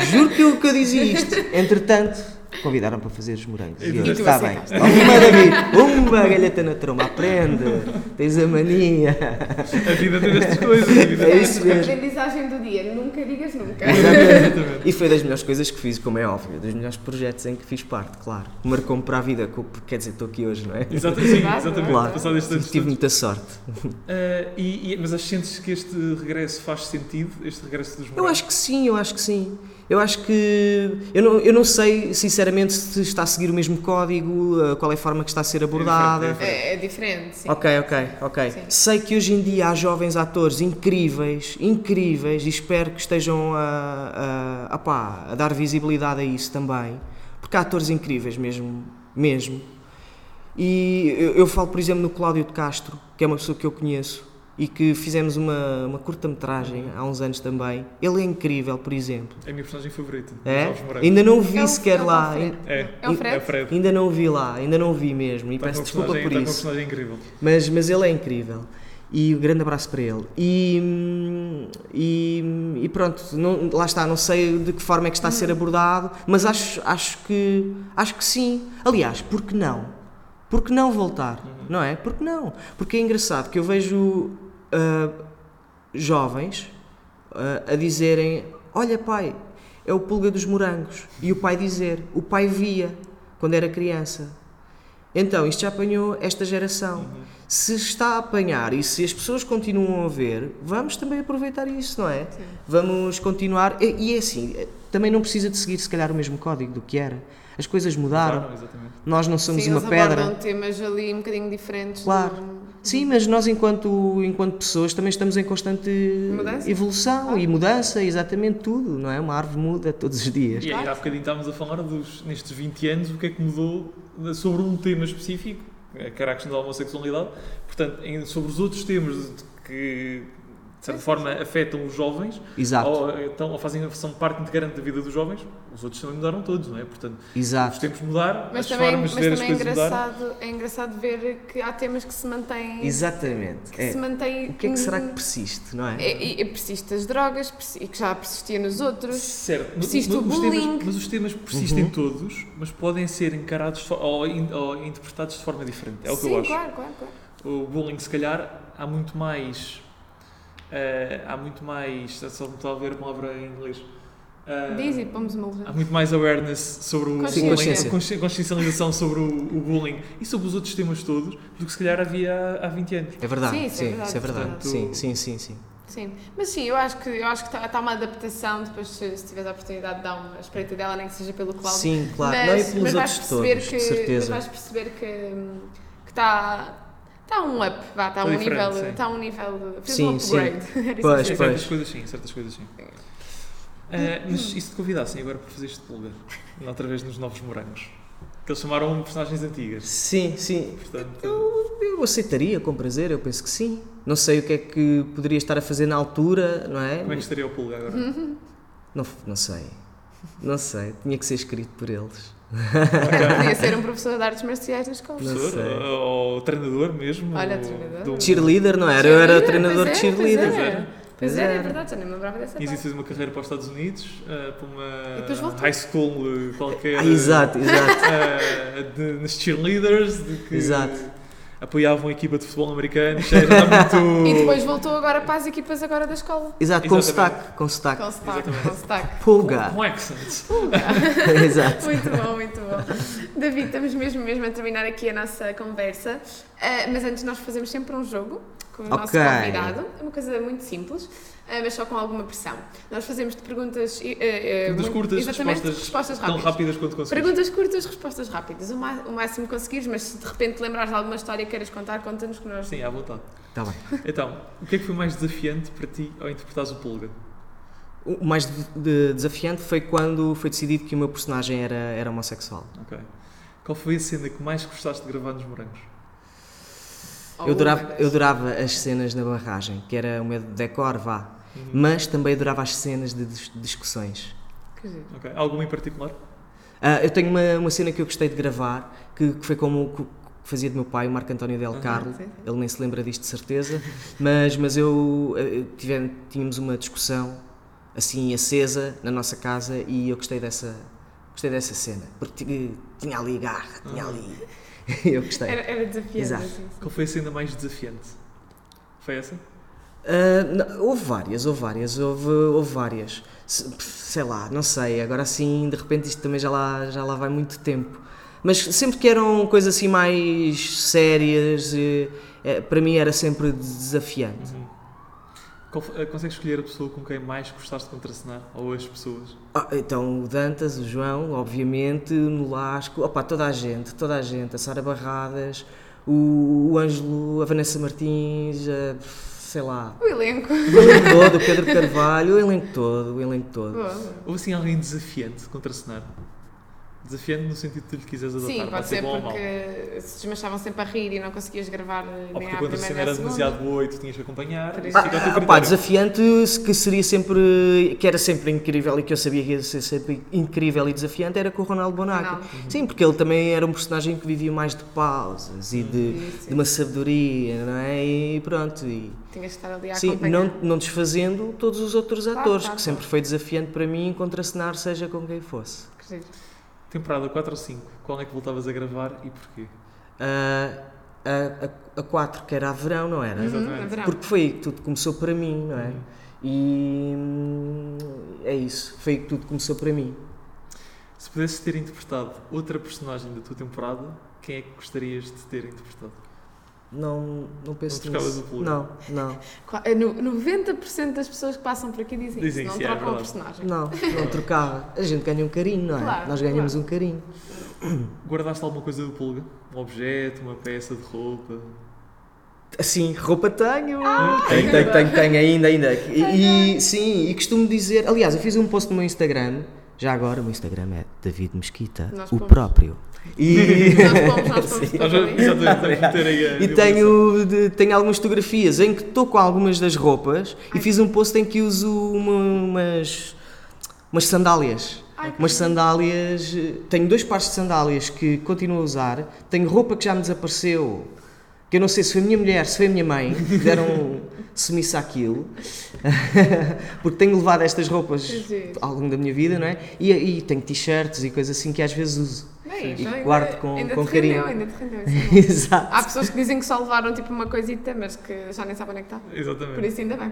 S4: Juro que eu, que eu dizia isto. Entretanto, convidaram para fazer os morangos. E eu,
S2: E
S4: está bem. Uma, David, uma galheta na tromba, aprende, tens a mania.
S3: A vida tem estas coisas. A vida
S4: É isso mesmo.
S2: Aprendizagem do dia, nunca digas nunca.
S4: E foi das melhores coisas que fiz, como é óbvio, dos melhores projetos em que fiz parte, claro. Marcou-me para a vida, quer dizer, estou aqui hoje, não é?
S3: Sim,
S2: Claro,
S3: exatamente.
S4: Claro. Tive muita sorte.
S3: Ah, e, e- mas sentes que este regresso faz sentido? Este regresso dos
S4: Eu
S3: morangos?
S4: acho que sim, eu acho que sim. Eu acho que. Eu não, eu não sei, sinceramente, se está a seguir o mesmo código, eh, qual é a forma que está a ser abordada.
S3: diferente,
S2: É, é diferente, sim.
S4: Ok, ok, ok.
S2: Sim.
S4: Sei que hoje em dia há jovens atores incríveis, incríveis, e espero que estejam a, a, a, pá, a dar visibilidade a isso também, porque há atores incríveis mesmo, mesmo. E eu, eu falo, por exemplo, no Cláudio de Castro, que é uma pessoa que eu conheço e que fizemos uma, uma curta-metragem há uns anos também. Ele é incrível, por exemplo.
S3: É a minha personagem favorita.
S4: É? Ainda não o vi
S2: É o-
S4: sequer
S2: é
S4: lá.
S2: Fred.
S3: É,
S2: É o Fred?
S3: É o Fred.
S4: Ainda não o vi lá, ainda não o vi mesmo. E
S3: Está com
S4: peço
S3: uma
S4: desculpa por
S3: uma
S4: isso.
S3: personagem incrível.
S4: Mas, mas ele é incrível. E um grande abraço para ele. E, hum, e, e pronto, não- lá está, não sei de que forma é que está a ser abordado, mas acho, acho, que, acho que sim. Aliás, por que não? Por que não voltar? Não é? Por que não? Porque é engraçado que eu vejo ah, jovens ah, a dizerem: Olha, pai, é o pulga dos morangos. E o pai dizer: O pai via quando era criança. Então, isto já apanhou esta geração. Se está a apanhar e se as pessoas continuam a ver, vamos também aproveitar isso, não é? Vamos continuar. E, e é assim, também não precisa de seguir, se calhar, o mesmo código do que era. As coisas mudaram.
S3: Exatamente.
S4: Nós não somos
S2: Sim,
S4: uma pedra.
S2: abordam temas ali um bocadinho diferentes.
S4: Claro.
S2: do-
S4: Sim, mas nós, enquanto, enquanto pessoas, também estamos em constante
S2: Mudança.
S4: evolução
S2: Claro.
S4: e mudança, exatamente tudo, não é? Uma árvore muda todos os dias.
S3: E aí, há bocadinho estávamos a falar dos, nestes 20 anos, o que é que mudou sobre um tema específico, que era a questão da homossexualidade. Portanto, em- sobre os outros temas que, de certa forma, afetam os jovens,
S4: Exato,
S3: ou, então, ou fazem, são parte integrante da vida dos jovens, os outros também mudaram todos, não é? Portanto, os
S4: exato.
S3: tempos mudar,
S2: Mas
S3: as
S2: também,
S3: formas
S2: mas
S3: de ver as
S2: também é,
S3: coisas mudar.
S2: engraçado, é engraçado ver que há temas que se mantêm.
S4: Exatamente.
S2: Que
S4: É.
S2: se mantêm
S4: O que é que será que persiste, não é?
S2: É, e- e persiste as drogas, e que já persistia nos outros.
S3: Certo, mas,
S2: Persiste
S3: mas
S2: o
S3: os
S2: bullying.
S3: temas, mas os temas persistem
S4: Uhum.
S3: todos, mas podem ser encarados ou, in- ou interpretados de forma diferente. É o que
S2: Sim,
S3: eu acho.
S2: claro, claro, claro.
S3: O bullying, se calhar, há muito mais. Eh, há muito mais. Só me está a ver a palavra em inglês. Eh,
S2: Diz e pomos uma luz.
S3: Há muito mais awareness sobre o
S2: Consciência.
S3: bullying,
S4: Consciência.
S3: consci- consciencialização sobre o, o bullying e sobre os outros temas todos do que se calhar havia há, há 20 anos.
S4: É verdade,
S2: Sim,
S4: sim,
S2: isso
S4: sim,
S2: é verdade,
S4: isso é verdade.
S3: portanto-
S4: Sim, sim, sim, sim.
S2: Sim, mas sim, eu acho que eu acho que está uma adaptação depois se, se tiveres a oportunidade de dar uma espreita dela, nem que seja pelo Cláudio.
S4: Sim, claro.
S2: Mas,
S4: não é pelos
S2: mas vais
S4: outros
S2: perceber
S4: todos,
S2: que,
S4: de
S2: Mas
S4: certeza.
S2: vais perceber que que está está um up, vá, está
S3: Está
S2: um
S3: diferente,
S2: nível,
S3: sim.
S2: está um nível, fez
S4: Sim,
S2: um
S4: sim.
S2: upgrade. Eu
S4: Pois,
S2: queria
S3: certas coisas sim, certas coisas sim. Eh, mas e se te convidassem agora para fazer este pulga? Outra vez nos Novos Morangos. Que eles chamaram personagens antigas.
S4: Sim, sim.
S3: Portanto,
S4: Eu aceitaria com prazer, eu penso que sim. Não sei o que é que poderia estar a fazer na altura, não é?
S3: como é que estaria o pulga agora?
S4: Não, não sei. Não sei. Tinha que ser escrito por eles.
S2: Podia ser um professor de artes marciais na escola.
S3: Professor? Ou, ou treinador mesmo?
S2: Olha,
S3: ou
S2: treinador.
S3: um-
S4: Cheerleader, não era? Eu era treinador
S2: pois
S4: de
S2: é, pois
S4: cheerleader.
S2: é.
S3: era.
S2: Pois
S4: Pois
S2: é, é verdade, já nem me lembrava dessa
S3: ido
S2: parte.
S3: fazer uma carreira para os Estados Unidos, eh, para
S2: E
S3: uma high school eh, qualquer.
S4: Ah, exato, exato.
S3: eh, de, nas cheerleaders, de que
S4: Exato.
S3: Apoiavam a equipa de futebol americano. Era muito.
S2: E depois voltou agora para as equipas agora da escola.
S4: Exato, com sotaque. Com sotaque.
S2: Com sotaque, com sotaque.
S4: Pulga.
S3: Com accent.
S4: Exato.
S2: Muito bom, muito bom. David, estamos mesmo, mesmo a terminar aqui a nossa conversa, Ah, mas antes nós fazemos sempre um jogo com o nosso
S4: Ok.
S2: convidado. É uma coisa muito simples, ah, mas só com alguma pressão. Nós fazemos de perguntas... eh, eh,
S3: Perguntas
S2: muito-
S3: curtas,
S2: exatamente,
S3: respostas,
S2: respostas
S3: tão
S2: rápidas.
S3: rápidas quanto conseguires.
S2: Perguntas curtas, respostas rápidas. O, máximo que conseguires, mas se de repente lembrares de alguma história que queiras contar, conta-nos que nós...
S3: Sim, à vontade.
S4: Está bem.
S3: Então, o que é que foi mais desafiante para ti ao interpretares o pulga?
S4: O mais de- de- desafiante foi quando foi decidido que o meu personagem era, era homossexual.
S3: Ok. Qual foi a cena que mais gostaste de gravar nos morangos?
S4: Eu adorava,
S2: meu
S4: eu
S2: Deus.
S4: adorava as cenas na barragem, que era o meu decor, vá.
S3: Uhum.
S4: Mas também adorava as cenas de dis- discussões.
S2: Que giro.
S3: Ok. Alguma em particular?
S4: Ah, eu tenho uma, uma cena que eu gostei de gravar, que, que foi como o que fazia de meu pai, o Marco António Del
S3: Aham.
S4: Carlo.
S2: Sim, sim.
S4: Ele nem se lembra disto de certeza, mas, mas eu eh, tive, tínhamos uma discussão assim acesa na nossa casa e eu gostei dessa, gostei dessa cena, porque ti- tinha ali garra, tinha
S3: Ah.
S4: ali. eu gostei.
S2: Era, era desafiante.
S4: Exato.
S2: assim, sim.
S3: Qual foi a cena mais desafiante? Foi essa?
S4: Ah, não, houve várias, houve várias, houve, houve várias. Se- Sei lá, não sei, agora assim, de repente isto também já lá, já lá vai muito tempo. Mas sempre que eram coisas assim mais sérias, eh, eh, para mim era sempre desafiante.
S3: Uhum. Qual eh, consegues escolher a pessoa com quem mais gostaste de contracenar? Ou as pessoas?
S4: Ah, então o Dantas, o João, obviamente, o Nolasco, opa, toda a gente, toda a gente, a Sara Barradas, o, o Ângelo, a Vanessa Martins, a, sei lá,
S2: O elenco.
S4: o elenco todo, o Pedro Carvalho, o elenco todo, o elenco todo.
S2: Boa.
S3: Houve assim alguém desafiante de contracenar? Desafiante no sentido que tu lhe quiseres adotar,
S2: Sim, pode ser
S3: bom ou mau.
S2: porque se desmanchavam sempre a rir e não conseguias gravar eh,
S3: Ou
S2: nem
S3: porque
S2: à
S3: a contracena
S2: primeira nem
S3: era demasiado boa e tu tinhas que acompanhar.
S4: Ah, pá, desafiante que seria sempre, que era sempre incrível e que eu sabia que ia ser sempre incrível e desafiante era com o Ronaldo Bonaco.
S2: Ronaldo.
S4: Sim, porque ele também era um personagem que vivia mais de pausas e de,
S2: Isso,
S4: de uma sabedoria, não é? E pronto, e,
S2: Tinhas que estar ali a
S4: sim,
S2: acompanhar.
S4: não, não desfazendo todos os outros
S2: Claro,
S4: atores,
S2: claro,
S4: que sempre
S2: claro.
S4: foi desafiante para mim contracenar seja com quem fosse.
S2: Que giro.
S3: Temporada 4 ou 5, qual é que voltavas a gravar e porquê?
S4: Ah, a, a, a 4, que era a verão, não era?
S2: Uhum,
S3: Exatamente.
S2: verão.
S4: Porque foi aí que tudo começou para mim, não é?
S3: Uhum.
S4: E hum, é isso, foi aí que tudo começou para mim.
S3: Se pudesses ter interpretado outra personagem da tua temporada, quem é que gostarias de ter interpretado?
S4: Não, não penso
S3: Não trocavas
S4: nisso.
S3: o?
S4: Não, não,
S2: Qua- eh, no- 90% das pessoas que passam por aqui dizem,
S3: Dizem
S2: isso, não
S3: é
S2: trocam o
S3: verdade.
S2: personagem.
S4: não, não trocava. A gente ganha um carinho, não é?
S2: Claro,
S4: Nós ganhamos
S2: claro.
S4: um carinho.
S3: Guardaste alguma coisa do pulga? Um objeto, uma peça de roupa?
S4: Assim, roupa tenho.
S2: Ah,
S4: tenho, tenho, tenho, tenho ainda, ainda. E, e, sim, e costumo dizer. Aliás, eu fiz um post no meu Instagram. Já agora, o meu Instagram é David Mesquita,
S2: Nós
S4: o
S2: pomos.
S4: próprio. E,
S2: Nós pomos, nós pomos
S4: e tenho, de- tenho algumas fotografias em que estou com algumas das roupas e fiz um post em que uso uma- umas, umas sandálias.
S2: Ai,
S4: Umas sandálias. Tenho dois pares de sandálias que continuo a usar. Tenho roupa que já me desapareceu. Que eu não sei se foi a minha mulher, se foi a minha mãe, que deram sumiço àquilo. Porque tenho levado estas roupas
S2: giro.
S4: ao longo da minha vida, não é? E, e tenho t-shirts e coisas assim que às vezes uso.
S2: Bem,
S4: E
S2: então ainda-
S4: guardo com-
S2: ainda
S4: com
S2: te rendeu,
S4: carinho.
S2: ainda te rendeu, é.
S4: Exato.
S2: Há pessoas que dizem que só levaram tipo uma coisita, mas que já nem sabem onde é que está. Por
S3: Exatamente.
S2: isso ainda bem.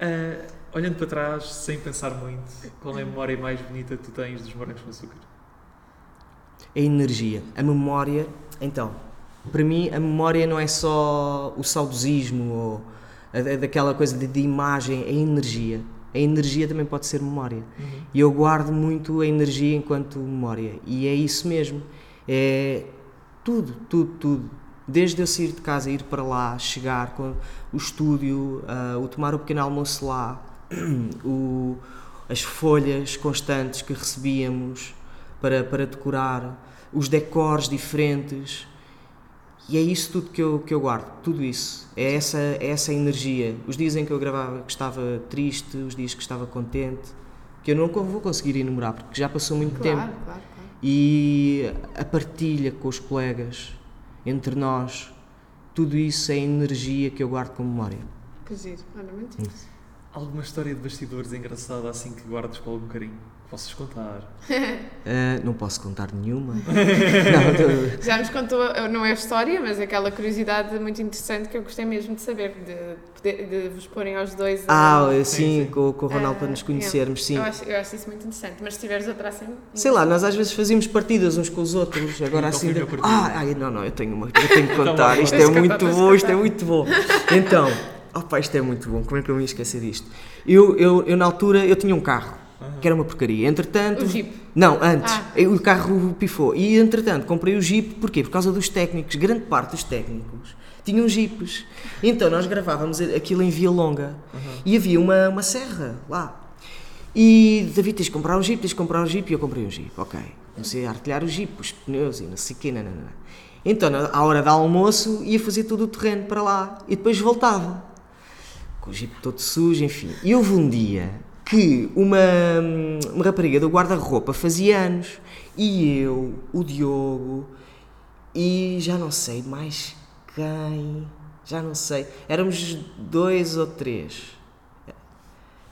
S3: Ah, olhando para trás, sem pensar muito, qual é a memória mais bonita que tu tens dos morangos com açúcar?
S4: A energia, a memória. Então, para mim, a memória não é só o saudosismo ou daquela coisa de, de imagem, a energia. A energia também pode ser memória. E eu guardo muito a energia enquanto memória. E é isso mesmo. É tudo, tudo, tudo. Desde eu sair de casa, ir para lá, chegar com o estúdio, ah, o tomar o pequeno almoço lá, o- as folhas constantes que recebíamos para, para decorar, os decors diferentes. E é isso tudo que eu, que eu guardo, tudo isso. É essa, é essa energia. Os dias em que eu gravava que estava triste, os dias que estava contente, que eu não vou conseguir enumerar porque já passou muito
S2: Claro,
S4: tempo.
S2: claro, claro.
S4: E a partilha com os colegas, entre nós, tudo isso é energia que eu guardo com memória.
S2: Que giro. Olha, muito fixe.
S3: Alguma história de bastidores engraçada assim que guardas com algum carinho? Possas contar?
S4: Ah, não posso contar nenhuma. não, tô-
S2: Já nos contou, eh, não é história, mas aquela curiosidade muito interessante que eu gostei mesmo de saber, de, poder- de vos porem aos dois. a-
S4: Ah, sim,
S3: Sim, sim.
S4: Com, com o Ronaldo
S2: Ah,
S4: para nos
S2: yeah.
S4: conhecermos, sim.
S2: Eu acho, eu acho isso muito interessante, mas se tiveres outra assim.
S4: Sei lá, nós às vezes fazíamos partidas uns com os outros, agora assim.
S3: a
S4: de-? Ah, ai, não, não, eu tenho uma, eu tenho que contar,
S3: vai,
S4: isto é
S2: de contar,
S4: muito
S2: de
S4: bom, isto é
S2: contar.
S4: muito bom. Então, opa, isto é muito bom, como é que eu me ia esquecer disto? Eu, eu, eu na altura, eu tinha um carro, que era uma porcaria, entretanto...
S2: O Jeep.
S4: Não, antes,
S2: Ah.
S4: o carro pifou, e entretanto comprei o Jeep, porquê? Por causa dos técnicos, grande parte dos técnicos tinham Jeeps. Então nós gravávamos aquilo em Via Longa, e havia uma, uma serra lá, e David, tens de comprar um Jeep, tens de comprar um Jeep. E eu comprei um Jeep, ok. Comecei a artilhar o Jeep, os pneus e não sei o quê, nanana. Então, à hora do almoço, ia fazer todo o terreno para lá e depois voltava. Com o Jeep todo sujo, enfim. E houve um dia que uma, uma rapariga do guarda-roupa fazia anos e eu, o Diogo e já não sei mais quem, já não sei. Éramos dois ou três.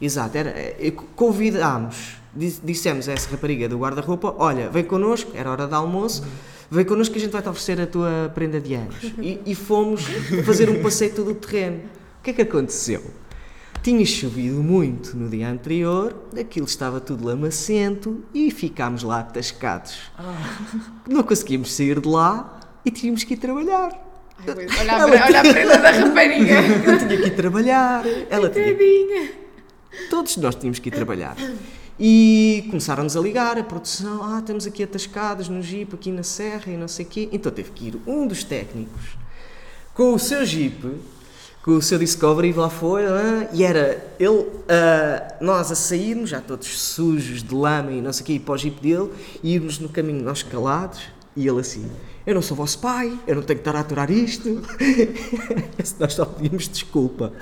S4: Exato, era, eh, convidámos, di- dissemos a essa rapariga do guarda-roupa: Olha, vem connosco, era hora de almoço, vem connosco que a gente vai te oferecer a tua prenda de anos. E, e fomos fazer um passeio todo o terreno. O que é que aconteceu? Tinha chovido muito no dia anterior, aquilo estava tudo lamacento e ficámos lá atascados. Não conseguimos sair de lá e tínhamos que ir trabalhar.
S2: Ai, olha, a, pre- olha a prenda da rapariga.
S4: Eu tinha que ir trabalhar, ela tinha. Todos nós tínhamos que ir trabalhar. E começaram-nos a ligar, a produção, ah, estamos aqui atascados no Jeep, aqui na serra e não sei o quê. Então teve que ir um dos técnicos com o seu Jeep, com o seu Discovery, lá foi, e era ele, ah, nós a sairmos, já todos sujos de lama e não sei o quê, para o Jeep dele, e irmos no caminho nós calados, e ele assim, eu não sou vosso pai, eu não tenho que estar a aturar isto. nós só pedimos desculpa.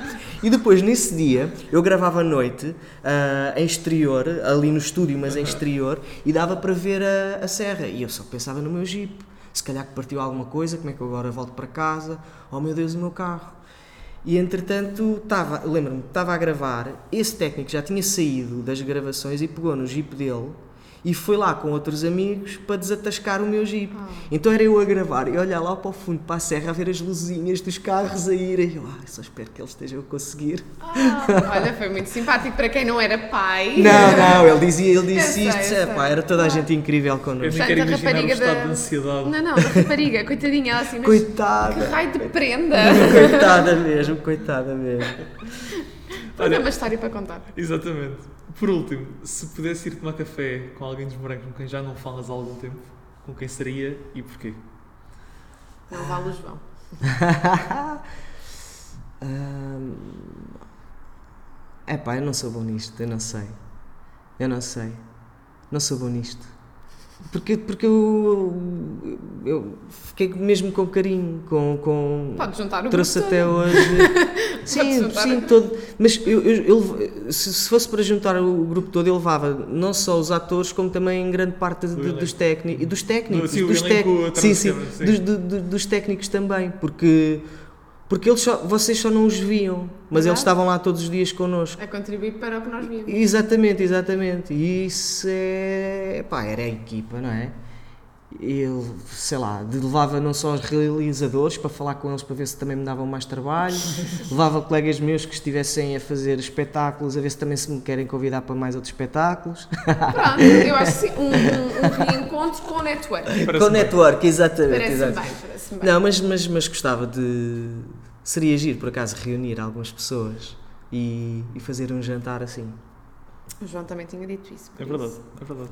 S4: E depois, nesse dia, eu gravava à noite, ah, em exterior, ali no estúdio, mas em exterior, e dava para ver a, a serra. E eu só pensava no meu Jeep. Se calhar que partiu alguma coisa, como é que eu agora volto para casa? Oh meu Deus, o meu carro. E entretanto, estava, lembro-me, estava a gravar, esse técnico já tinha saído das gravações e pegou no Jeep dele e foi lá com outros amigos para desatascar o meu jeep.
S2: Ah.
S4: Então era eu a gravar e olhar lá para o fundo, para a serra, a ver as luzinhas dos carros a irem. E eu, ah, só espero que eles estejam a conseguir.
S2: Ah, olha, foi muito simpático para quem não era pai.
S4: Não, não, ele dizia, ele disse
S2: Eu
S4: isto,
S2: sei, eu
S4: é, pá, era toda a gente incrível
S3: Eu
S4: connosco.
S3: nem quero imaginar o estado
S2: da-
S3: de ansiedade.
S2: Não, não, a rapariga, coitadinha, ela assim, mas
S4: Coitada.
S2: que raio de prenda.
S4: Coitada mesmo, coitada mesmo.
S2: Mas é uma história para contar.
S3: Exatamente. Por último, se pudesse ir tomar café com alguém dos morangos com quem já não falas há algum tempo, com quem seria e porquê?
S2: Não vale o João.
S4: É pá, eu não sou bom nisto, eu não sei. Eu não sei. Não sou bom nisto. Porque, porque eu, eu fiquei mesmo com carinho, com, com,
S2: Pode juntar o
S4: trouxe
S2: grupo
S4: até
S2: todo.
S4: hoje. sim, sim, todo. Mas eu, eu- eu- se, se fosse para juntar o grupo todo, eu levava não só os atores, como também grande parte de-
S3: Do
S4: dos. E dos técnicos.
S3: sim, o
S4: dos
S3: atrás
S4: sim, sim,
S3: sim.
S4: Dos, do- do- dos técnicos também. Porque, porque eles só, vocês só não os viam, mas eles estavam lá todos os dias connosco.
S2: A contribuir para o que nós vimos.
S4: Exatamente, exatamente. E isso é. pá, era a equipa, não é? Ele, sei lá, levava não só os realizadores para falar com eles para ver se também me davam mais trabalho, levava colegas meus que estivessem a fazer espetáculos a ver se também se me querem convidar para mais outros espetáculos.
S2: Pronto, eu acho que sim, um, um, um reencontro com o network.
S3: Parece
S4: com o network, exatamente.
S2: Parece-me
S4: exato.
S2: bem, parece-me bem.
S4: Não, mas, mas, mas gostava de. Seria giro, por acaso, reunir algumas pessoas e, e fazer um jantar assim.
S2: O João também tinha dito isso.
S3: É verdade,
S2: isso.
S3: é verdade.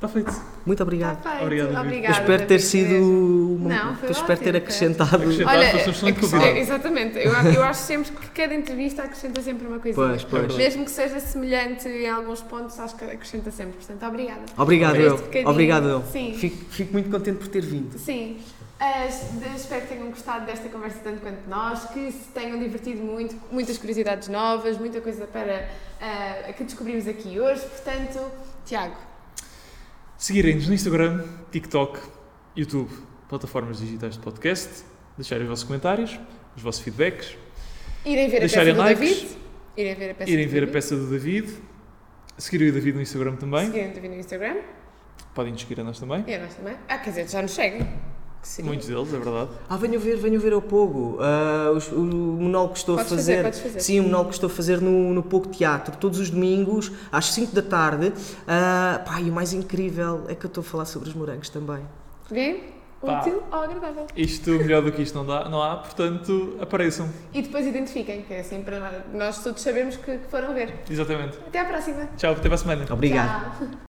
S3: Está feito.
S4: Muito obrigado.
S2: Está feito.
S3: Obrigado.
S2: Obrigada.
S4: Eu espero ter sido. uma-
S2: Não, foi
S4: eu espero ter
S2: ótimo,
S4: acrescentado.
S3: Acrescentado.
S2: Olha,
S3: convidado.
S2: exatamente. Eu, eu acho sempre que cada entrevista acrescenta sempre uma coisinha.
S4: Pois, pois.
S3: verdade.
S2: Mesmo que seja semelhante em alguns pontos, acho que acrescenta sempre. Portanto, obrigada.
S4: Obrigado, eu. Obrigado, eu.
S2: Sim.
S4: Fico, fico muito contente por ter vindo.
S2: Sim. Ah, espero que tenham gostado desta conversa tanto quanto nós, que se tenham divertido muito, muitas curiosidades novas, muita coisa para ah, que descobrimos aqui hoje. Portanto, Tiago,
S3: Seguirem-nos no Instagram, TikTok, YouTube, plataformas digitais de podcast, deixarem os vossos comentários, os vossos feedbacks,
S2: irem ver a peça
S3: Deixarem
S2: do
S3: likes,
S2: David. Irem ver a peça
S3: irem
S2: do
S3: ver a
S2: David.
S3: peça do David, seguirem o David no Instagram também,
S2: Seguirem o David no Instagram.
S3: podem nos seguir a nós também,
S2: E a nós também. Ah, quer dizer, já nos seguem. Seria.
S3: muitos deles, é verdade.
S4: Ah, venham ver, venham ver ao Pogo. Ah, os- o, monólogo que estou
S2: Podes
S4: a
S2: fazer,
S4: fazer.
S2: podes fazer.
S4: Sim, o monólogo que estou a fazer no, no Pogo Teatro, todos os domingos, às 5 da tarde. Ah, pá, e o mais incrível é que eu estou a falar sobre os morangos também.
S2: Vê?
S3: Pá.
S2: Útil ou agradável.
S3: Isto, melhor do que isto não, dá, não há, portanto, apareçam.
S2: E depois identifiquem, que é assim para nós todos sabemos que que foram ver.
S3: Exatamente.
S2: Até à próxima.
S3: Tchau, até para a semana.
S4: Obrigado.
S2: Tchau.